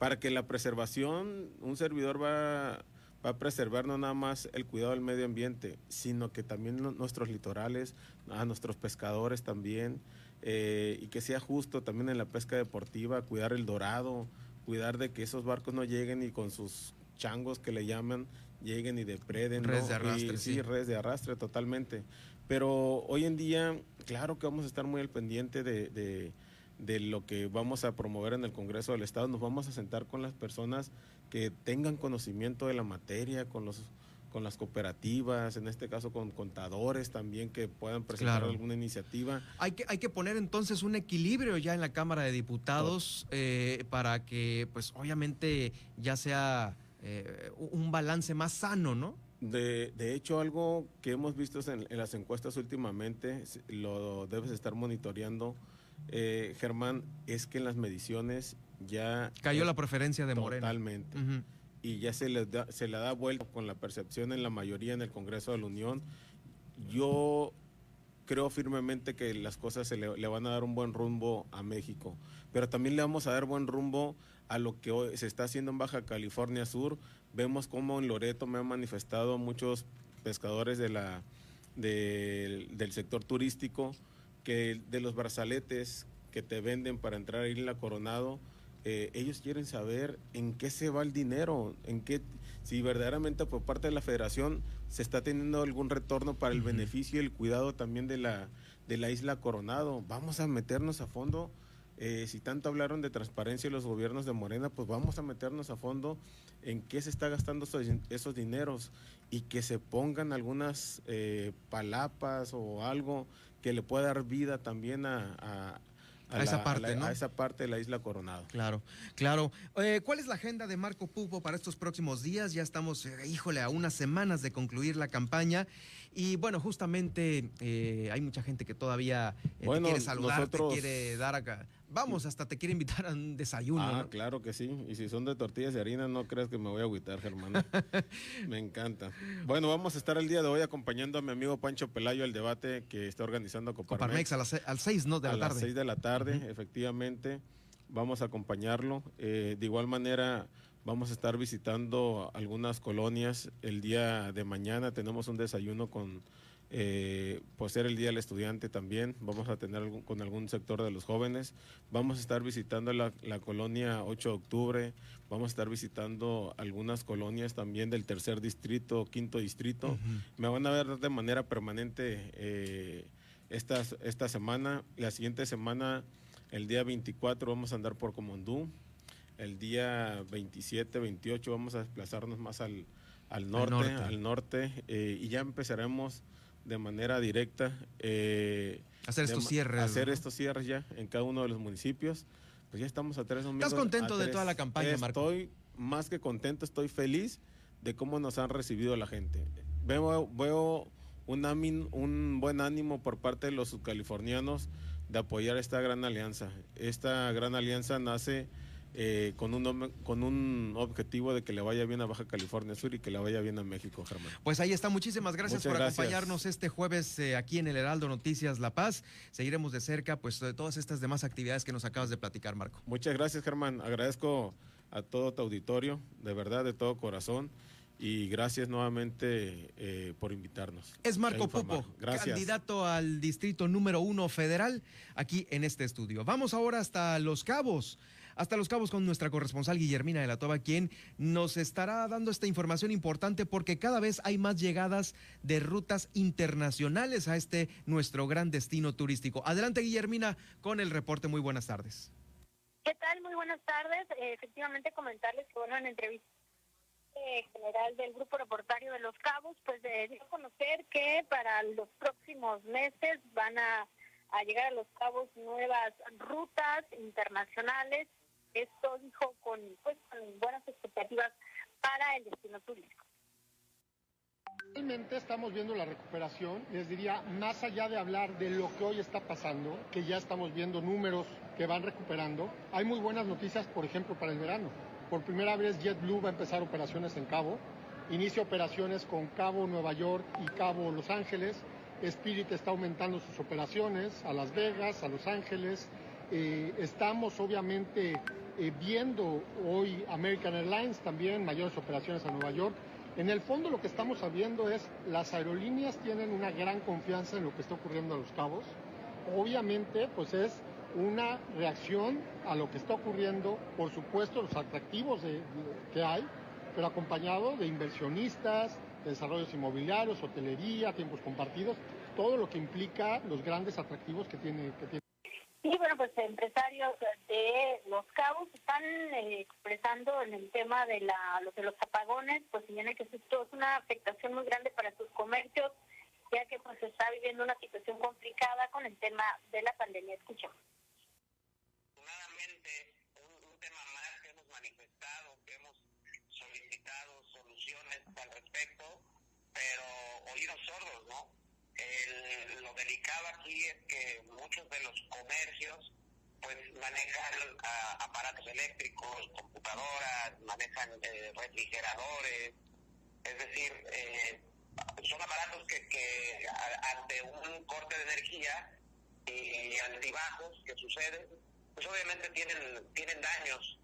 Para que la preservación, un servidor va, va a preservar no nada más el cuidado del medio ambiente, sino que también nuestros litorales, a nuestros pescadores también, eh, y que sea justo también en la pesca deportiva, cuidar el dorado, cuidar de que esos barcos no lleguen y con sus changos que le llaman, lleguen y depreden. Redes ¿no? de arrastre, Y- sí. sí, redes de arrastre totalmente. Pero hoy en día, claro que vamos a estar muy al pendiente de, de- de lo que vamos a promover en el Congreso del Estado. Nos vamos a sentar con las personas que tengan conocimiento de la materia, con los con las cooperativas, en este caso con contadores también que puedan presentar Claro. alguna iniciativa. Hay que, hay que poner entonces un equilibrio ya en la Cámara de Diputados eh, para que, pues obviamente, ya sea eh, un balance más sano, ¿no? De, de hecho, algo que hemos visto en, en las encuestas últimamente, lo debes estar monitoreando, eh, Germán, es que en las mediciones ya... Cayó la preferencia de Morena. Totalmente. Y ya se le, da, se le da vuelta con la percepción en la mayoría en el Congreso de la Unión. Yo creo firmemente que las cosas se le, le van a dar un buen rumbo a México, pero también le vamos a dar buen rumbo a lo que hoy se está haciendo en Baja California Sur. Vemos cómo en Loreto me han manifestado muchos pescadores de la, del- del sector turístico que de los brazaletes que te venden para entrar a Isla Coronado, eh, ellos quieren saber en qué se va el dinero, en qué, si verdaderamente por parte de la federación se está teniendo algún retorno para el beneficio y el cuidado también de la, de la isla Coronado. Vamos a meternos a fondo. eh, si tanto hablaron de transparencia los gobiernos de Morena, pues vamos a meternos a fondo en qué se está gastando esos dineros y que se pongan algunas eh, palapas o algo que le pueda dar vida también a, a- a, esa parte, ¿no? A esa parte de la isla Coronado. Claro, claro. Eh, ¿Cuál es la agenda de Marco Pupo para estos próximos días? Ya estamos, eh, híjole, a unas semanas de concluir la campaña. Y bueno, justamente eh, hay mucha gente que todavía te quiere saludar, te quiere dar acá. Vamos, hasta te quiere invitar a un desayuno. Ah, claro que sí. Y si son de tortillas de harina, no creas que me voy a agüitar, Germán. *laughs* me encanta. Bueno, vamos a estar el día de hoy acompañando a mi amigo Pancho Pelayo al debate que está organizando Coparmex. Coparmex a las, al 6, ¿no? De la tarde. A las 6 de la tarde, efectivamente. Vamos a acompañarlo. Eh, de igual manera, vamos a estar visitando algunas colonias el día de mañana. Tenemos un desayuno con eh, pues ser el Día del Estudiante también, vamos a tener con algún sector de los jóvenes, vamos a estar visitando la, colonia 8 de octubre, vamos a estar visitando algunas colonias también del tercer distrito, quinto distrito, me van a ver de manera permanente eh, esta, esta semana, la siguiente semana, el día 24 vamos a andar por Comondú, el día 27, 28 vamos a desplazarnos más al, al norte, al norte, eh, y ya empezaremos de manera directa. Eh, hacer estos cierres. Hacer estos cierres ya en cada uno de los municipios. Pues ya estamos a tres domingos. ¿Estás contento de toda la campaña, Marco? Estoy más que contento, estoy feliz de cómo nos han recibido la gente. Veo, veo un, un buen ánimo por parte de los subcalifornianos de apoyar esta gran alianza. Esta gran alianza nace eh, con, un, con un objetivo de que le vaya bien a Baja California Sur y que le vaya bien a México, Germán. Pues ahí está, muchísimas gracias por acompañarnos este jueves eh, aquí en el Heraldo Noticias La Paz. Seguiremos de cerca pues de todas estas demás actividades que nos acabas de platicar, Marco. Muchas gracias, Germán. Agradezco a todo tu auditorio, de verdad, de todo corazón. Y gracias nuevamente eh, por invitarnos. Es Marco Pupo, candidato al distrito número uno federal aquí en este estudio. Vamos ahora hasta Los Cabos hasta Los Cabos con nuestra corresponsal Guillermina de la Toba, quien nos estará dando esta información importante porque cada vez hay más llegadas de rutas internacionales a este nuestro gran destino turístico. Adelante Guillermina con el reporte. Muy buenas tardes. ¿Qué tal? Muy buenas tardes. Eh, efectivamente comentarles que bueno, en entrevista eh, general del Grupo Reportario de Los Cabos, pues eh, dio conocer que para los próximos meses van a llegar a Los Cabos nuevas rutas internacionales esto dijo con, pues, con buenas expectativas para el destino turístico. Realmente estamos viendo la recuperación, les diría, más allá de hablar de lo que hoy está pasando, que ya estamos viendo números que van recuperando, hay muy buenas noticias, por ejemplo, para el verano. Por primera vez JetBlue va a empezar operaciones en Cabo, inicia operaciones con Cabo Nueva York y Cabo Los Ángeles, Spirit está aumentando sus operaciones a Las Vegas, a Los Ángeles, eh, estamos obviamente eh, viendo hoy American Airlines también mayores operaciones a Nueva York. En el fondo lo que estamos sabiendo es las aerolíneas tienen una gran confianza en lo que está ocurriendo a los cabos. Obviamente, pues es una reacción a lo que está ocurriendo, por supuesto, los atractivos que hay, pero acompañado de inversionistas, de desarrollos inmobiliarios, hotelería, tiempos compartidos, todo lo que implica los grandes atractivos que tiene, que tiene y bueno, pues empresarios de Los Cabos están eh, expresando en el tema de, la, de los apagones, pues tiene que esto es una afectación muy grande para sus comercios, ya que pues se está viviendo una situación complicada con el tema de la pandemia. Escuchamos. Afortunadamente, un, un tema más que hemos manifestado, que hemos solicitado soluciones al respecto, pero oídos sordos, ¿no? Lo delicado aquí es que muchos de los comercios pues manejan aparatos eléctricos, computadoras, manejan eh, refrigeradores, es decir, eh, son aparatos que, que ante un corte de energía y altibajos que suceden, pues obviamente tienen, tienen daños.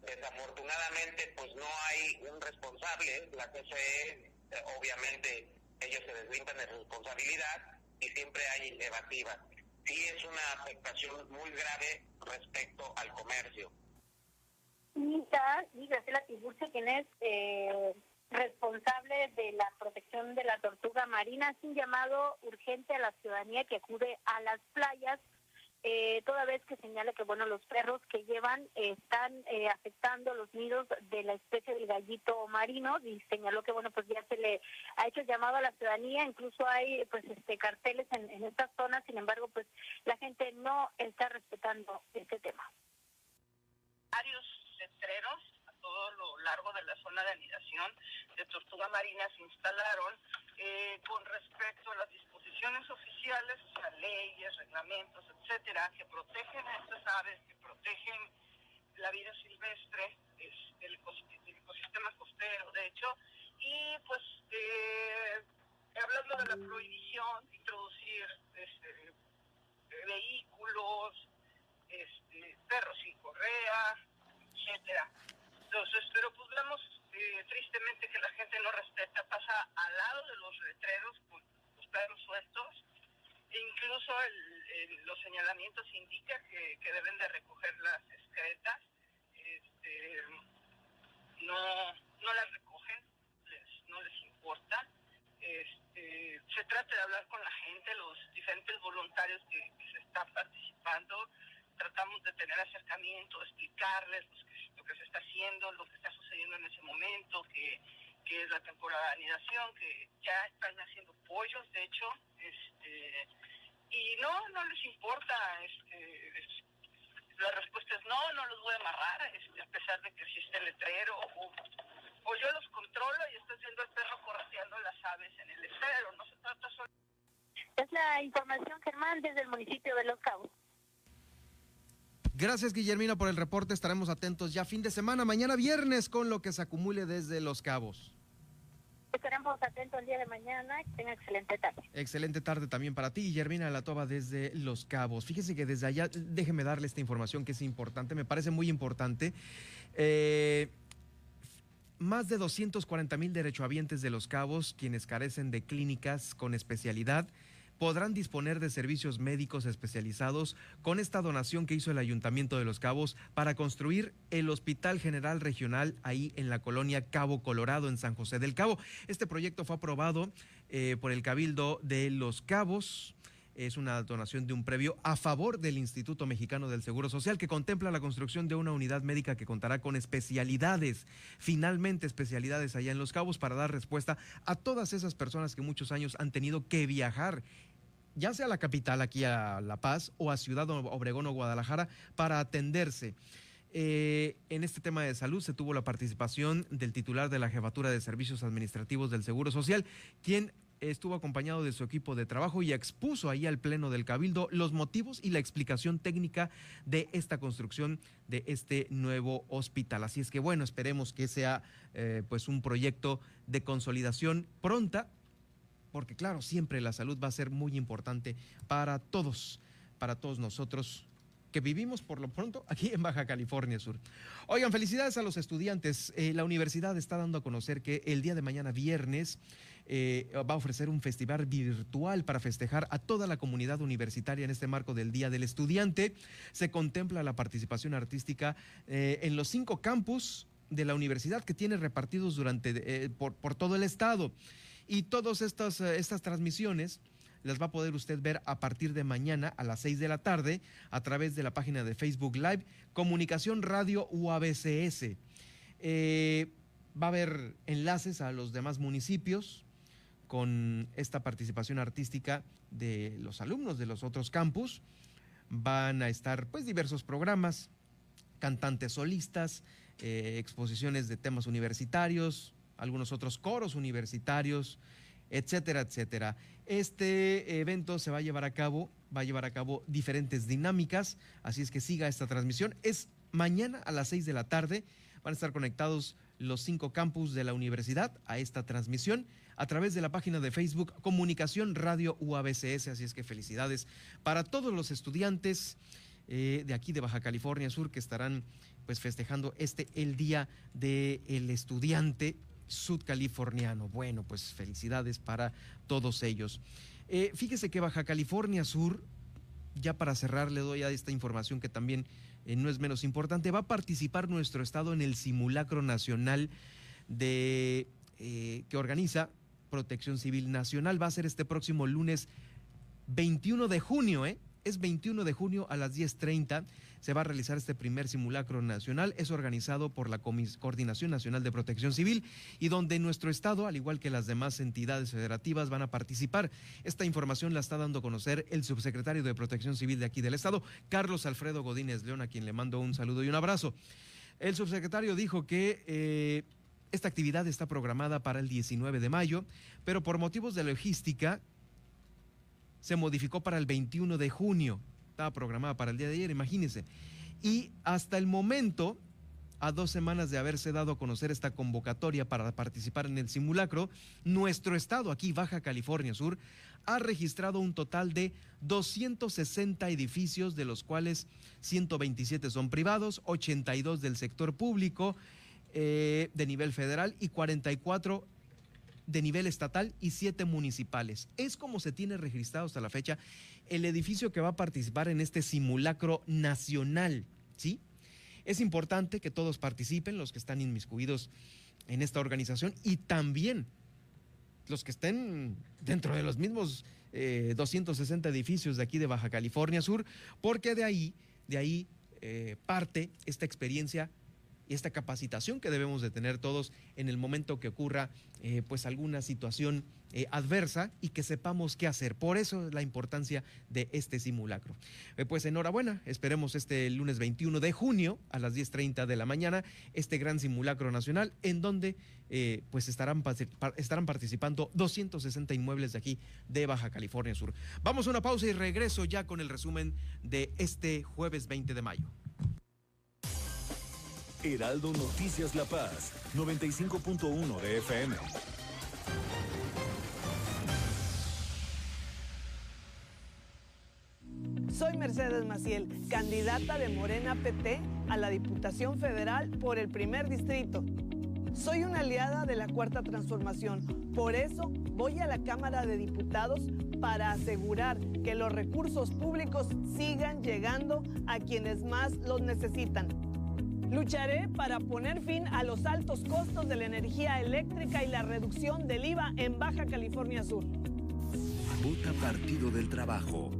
Desafortunadamente, pues no hay un responsable, la CFE eh, obviamente ellos se deslindan de responsabilidad y siempre hay evasivas. Sí es una afectación muy grave respecto al comercio. Nita y Graciela Tiburcio, quien es eh, responsable de la protección de la tortuga marina, hace un llamado urgente a la ciudadanía que acude a las playas eh, toda vez que señala que bueno los perros que llevan eh, están eh, afectando los nidos de la especie del gallito marino y señaló que bueno pues ya se le ha hecho llamado a la ciudadanía incluso hay pues este carteles en, en estas zonas sin embargo pues la gente no está respetando este tema. Varios letreros largo de la zona de anidación de tortuga marina se instalaron eh, con respecto a las disposiciones oficiales, o sea, leyes, reglamentos, etcétera, que protegen a estas aves, que protegen la vida silvestre, es, el, ecosistema costero, de hecho, y pues eh, hablando de la prohibición de introducir este, vehículos, este, perros sin correa, etcétera. Entonces, pero pues vemos que la gente no respeta, pasa al lado de los letreros con los perros sueltos, e incluso los señalamientos indican que, deben de recoger las excretas, este, no, no las recogen, no les importa. Este, se trata de hablar con la gente, los diferentes voluntarios que, que se están participando, tratamos de tener acercamiento, explicarles lo que se está haciendo, lo que está sucediendo en ese momento, que, que es la temporada de anidación, que ya están haciendo pollos, de hecho, este, y no, no les importa, este, la respuesta es no, no los voy a amarrar, este, a pesar de que existe el letrero, o, o yo los controlo y estoy viendo el perro correteando las aves en el letrero, no se trata solo... Es la información, Germán, desde el municipio de Los Cabos. Gracias, Guillermina, por el reporte. Estaremos atentos ya fin de semana, mañana viernes, con lo que se acumule desde Los Cabos. Estaremos atentos el día de mañana. Tenga excelente tarde. Excelente tarde también para ti, Guillermina La Toba, desde Los Cabos. Fíjese que desde allá, déjeme darle esta información que es importante, me parece muy importante. Eh, más de 240 mil derechohabientes de Los Cabos, quienes carecen de clínicas con especialidad, podrán disponer de servicios médicos especializados con esta donación que hizo el Ayuntamiento de Los Cabos para construir el Hospital General Regional ahí en la colonia Cabo Colorado, en San José del Cabo. Este proyecto fue aprobado eh, por el Cabildo de Los Cabos es una donación de un previo a favor del Instituto Mexicano del Seguro Social que contempla la construcción de una unidad médica que contará con especialidades, finalmente especialidades allá en Los Cabos para dar respuesta a todas esas personas que muchos años han tenido que viajar ya sea a la capital, aquí a La Paz, o a Ciudad Obregón o Guadalajara, para atenderse. Eh, en este tema de salud se tuvo la participación del titular de la Jefatura de Servicios Administrativos del Seguro Social, quien estuvo acompañado de su equipo de trabajo y expuso ahí al Pleno del Cabildo los motivos y la explicación técnica de esta construcción de este nuevo hospital. Así es que bueno, esperemos que sea eh, pues un proyecto de consolidación pronta porque claro, siempre la salud va a ser muy importante para todos, para todos nosotros que vivimos por lo pronto *laughs* aquí en Baja California Sur. Oigan, felicidades a los estudiantes. Eh, la universidad está dando a conocer que el día de mañana, viernes, eh, va a ofrecer un festival virtual para festejar a toda la comunidad universitaria en este marco del Día del Estudiante. Se contempla la participación artística eh, en los cinco campus de la universidad que tiene repartidos durante, por, por todo el estado. Y todas estas, eh, estas transmisiones las va a poder usted ver a partir de mañana a las 6 de la tarde a través de la página de Facebook Live Comunicación Radio UABCS. Eh, va a haber enlaces a los demás municipios con esta participación artística de los alumnos de los otros campus. Van a estar pues diversos programas, cantantes solistas, eh, exposiciones de temas universitarios, algunos otros coros universitarios, etcétera, etcétera. Este evento se va a llevar a cabo, va a llevar a cabo diferentes dinámicas, así es que siga esta transmisión. Es mañana a las seis de la tarde, van a estar conectados los cinco campus de la universidad a esta transmisión a través de la página de Facebook Comunicación Radio UABCS, así es que felicidades para todos los estudiantes eh, de aquí de Baja California Sur que estarán pues festejando este el Día del Estudiante sudcaliforniano. Bueno, pues felicidades para todos ellos. Eh, fíjese que Baja California Sur, ya para cerrar le doy esta información que también eh, no es menos importante, va a participar nuestro estado en el simulacro nacional de eh, que organiza Protección Civil Nacional. Va a ser este próximo lunes 21 de junio, ¿eh? es 21 de junio a las 10.30. Se va a realizar este primer simulacro nacional. Es organizado por la Coordinación Nacional de Protección Civil y donde nuestro estado, al igual que las demás entidades federativas, van a participar. Esta información la está dando a conocer el subsecretario de Protección Civil de aquí del estado, Carlos Alfredo Godínez León, a quien le mando un saludo y un abrazo. El subsecretario dijo que... Eh, esta actividad está programada para el 19 de mayo, pero por motivos de logística se modificó para el 21 de junio. Estaba programada para el día de ayer, imagínense. Y hasta el momento, a dos semanas de haberse dado a conocer esta convocatoria para participar en el simulacro, nuestro estado, aquí Baja California Sur, ha registrado un total de 260 edificios, de los cuales 127 son privados, 82 del sector público eh, de nivel federal y 44 de nivel estatal y siete municipales. Es como se tiene registrado hasta la fecha el edificio que va a participar en este simulacro nacional, ¿sí? Es importante que todos participen, los que están inmiscuidos en esta organización y también los que estén dentro de los mismos 260 eh, edificios de aquí de Baja California Sur, porque de ahí, de ahí eh, parte esta experiencia y esta capacitación que debemos de tener todos en el momento que ocurra eh, pues alguna situación eh, adversa y que sepamos qué hacer. Por eso la importancia de este simulacro. Eh, pues enhorabuena, esperemos este lunes 21 de junio a las 10.30 de la mañana este gran simulacro nacional en donde pues estarán, estarán participando 260 inmuebles de aquí de Baja California Sur. Vamos a una pausa y regreso ya con el resumen de este jueves 20 de mayo. Heraldo Noticias La Paz, 95.1 de FM. Soy Mercedes Maciel, candidata de Morena PT a la Diputación Federal por el primer distrito. Soy una aliada de la Cuarta Transformación, por eso voy a la Cámara de Diputados para asegurar que los recursos públicos sigan llegando a quienes más los necesitan. Lucharé para poner fin a los altos costos de la energía eléctrica y la reducción del IVA en Baja California Sur. Vota Partido del Trabajo.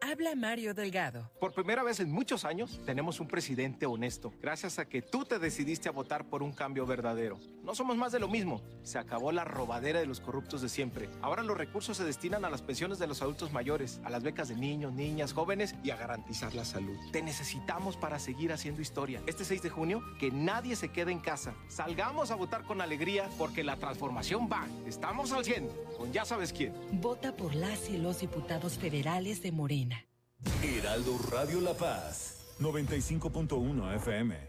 Habla Mario Delgado. Por primera vez en muchos años tenemos un presidente honesto, gracias a que tú te decidiste a votar por un cambio verdadero. No somos más de lo mismo. Se acabó la robadera de los corruptos de siempre. Ahora los recursos se destinan a las pensiones de los adultos mayores, a las becas de niños, niñas, jóvenes y a garantizar la salud. Te necesitamos para seguir haciendo historia. Este 6 de junio, que nadie se quede en casa. Salgamos a votar con alegría porque la transformación va. Estamos al 100, con ya sabes quién. Vota por las y los diputados federales de Morena. Heraldo Radio La Paz, 95.1 FM.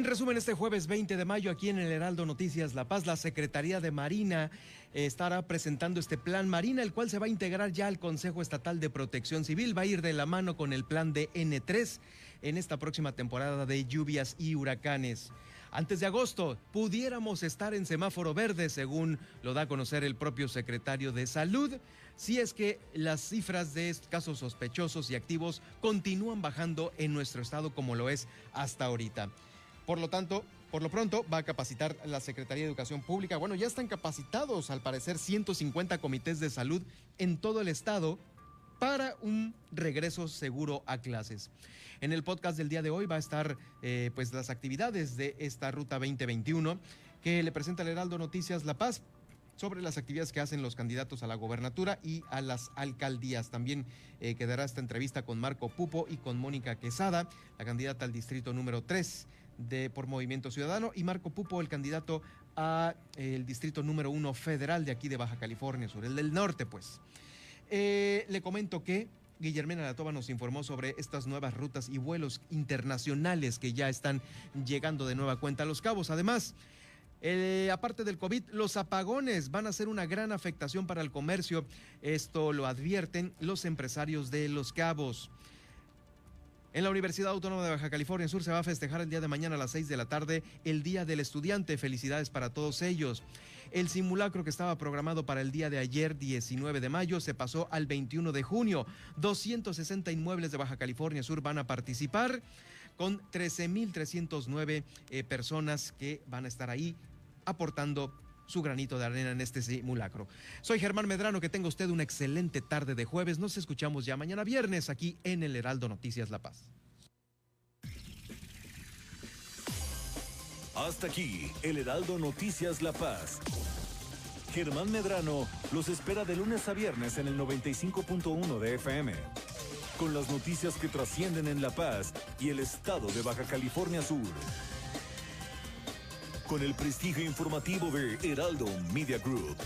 En resumen, este jueves 20 de mayo, aquí en el Heraldo Noticias La Paz, la Secretaría de Marina estará presentando este plan Marina, el cual se va a integrar ya al Consejo Estatal de Protección Civil. Va a ir de la mano con el plan de N3 en esta próxima temporada de lluvias y huracanes. Antes de agosto pudiéramos estar en semáforo verde, según lo da a conocer el propio secretario de Salud, si es que las cifras de casos sospechosos y activos continúan bajando en nuestro estado como lo es hasta ahorita. Por lo tanto, por lo pronto va a capacitar la Secretaría de Educación Pública. Bueno, ya están capacitados al parecer 150 comités de salud en todo el estado para un regreso seguro a clases. En el podcast del día de hoy va a estar eh, pues las actividades de esta ruta 2021 que le presenta el Heraldo Noticias La Paz sobre las actividades que hacen los candidatos a la gobernatura y a las alcaldías. También eh, quedará esta entrevista con Marco Pupo y con Mónica Quesada, la candidata al distrito número 3 de por Movimiento Ciudadano y Marco Pupo, el candidato a eh, el distrito número uno federal de aquí de Baja California Sur, el del norte, pues. Eh, le comento que Guillermina Latova nos informó sobre estas nuevas rutas y vuelos internacionales que ya están llegando de nueva cuenta a Los Cabos. Además, eh, aparte del COVID, los apagones van a ser una gran afectación para el comercio. Esto lo advierten los empresarios de Los Cabos. En la Universidad Autónoma de Baja California Sur se va a festejar el día de mañana a las 6 de la tarde el Día del Estudiante. Felicidades para todos ellos. El simulacro que estaba programado para el día de ayer, 19 de mayo, se pasó al 21 de junio. 260 inmuebles de Baja California Sur van a participar con 13.309 eh, personas que van a estar ahí aportando su granito de arena en este simulacro. Soy Germán Medrano, que tenga usted una excelente tarde de jueves. Nos escuchamos ya mañana viernes aquí en el Heraldo Noticias La Paz. Hasta aquí, el Heraldo Noticias La Paz. Germán Medrano los espera de lunes a viernes en el 95.1 de FM. Con las noticias que trascienden en La Paz y el estado de Baja California Sur con el prestigio informativo de Heraldo Media Group.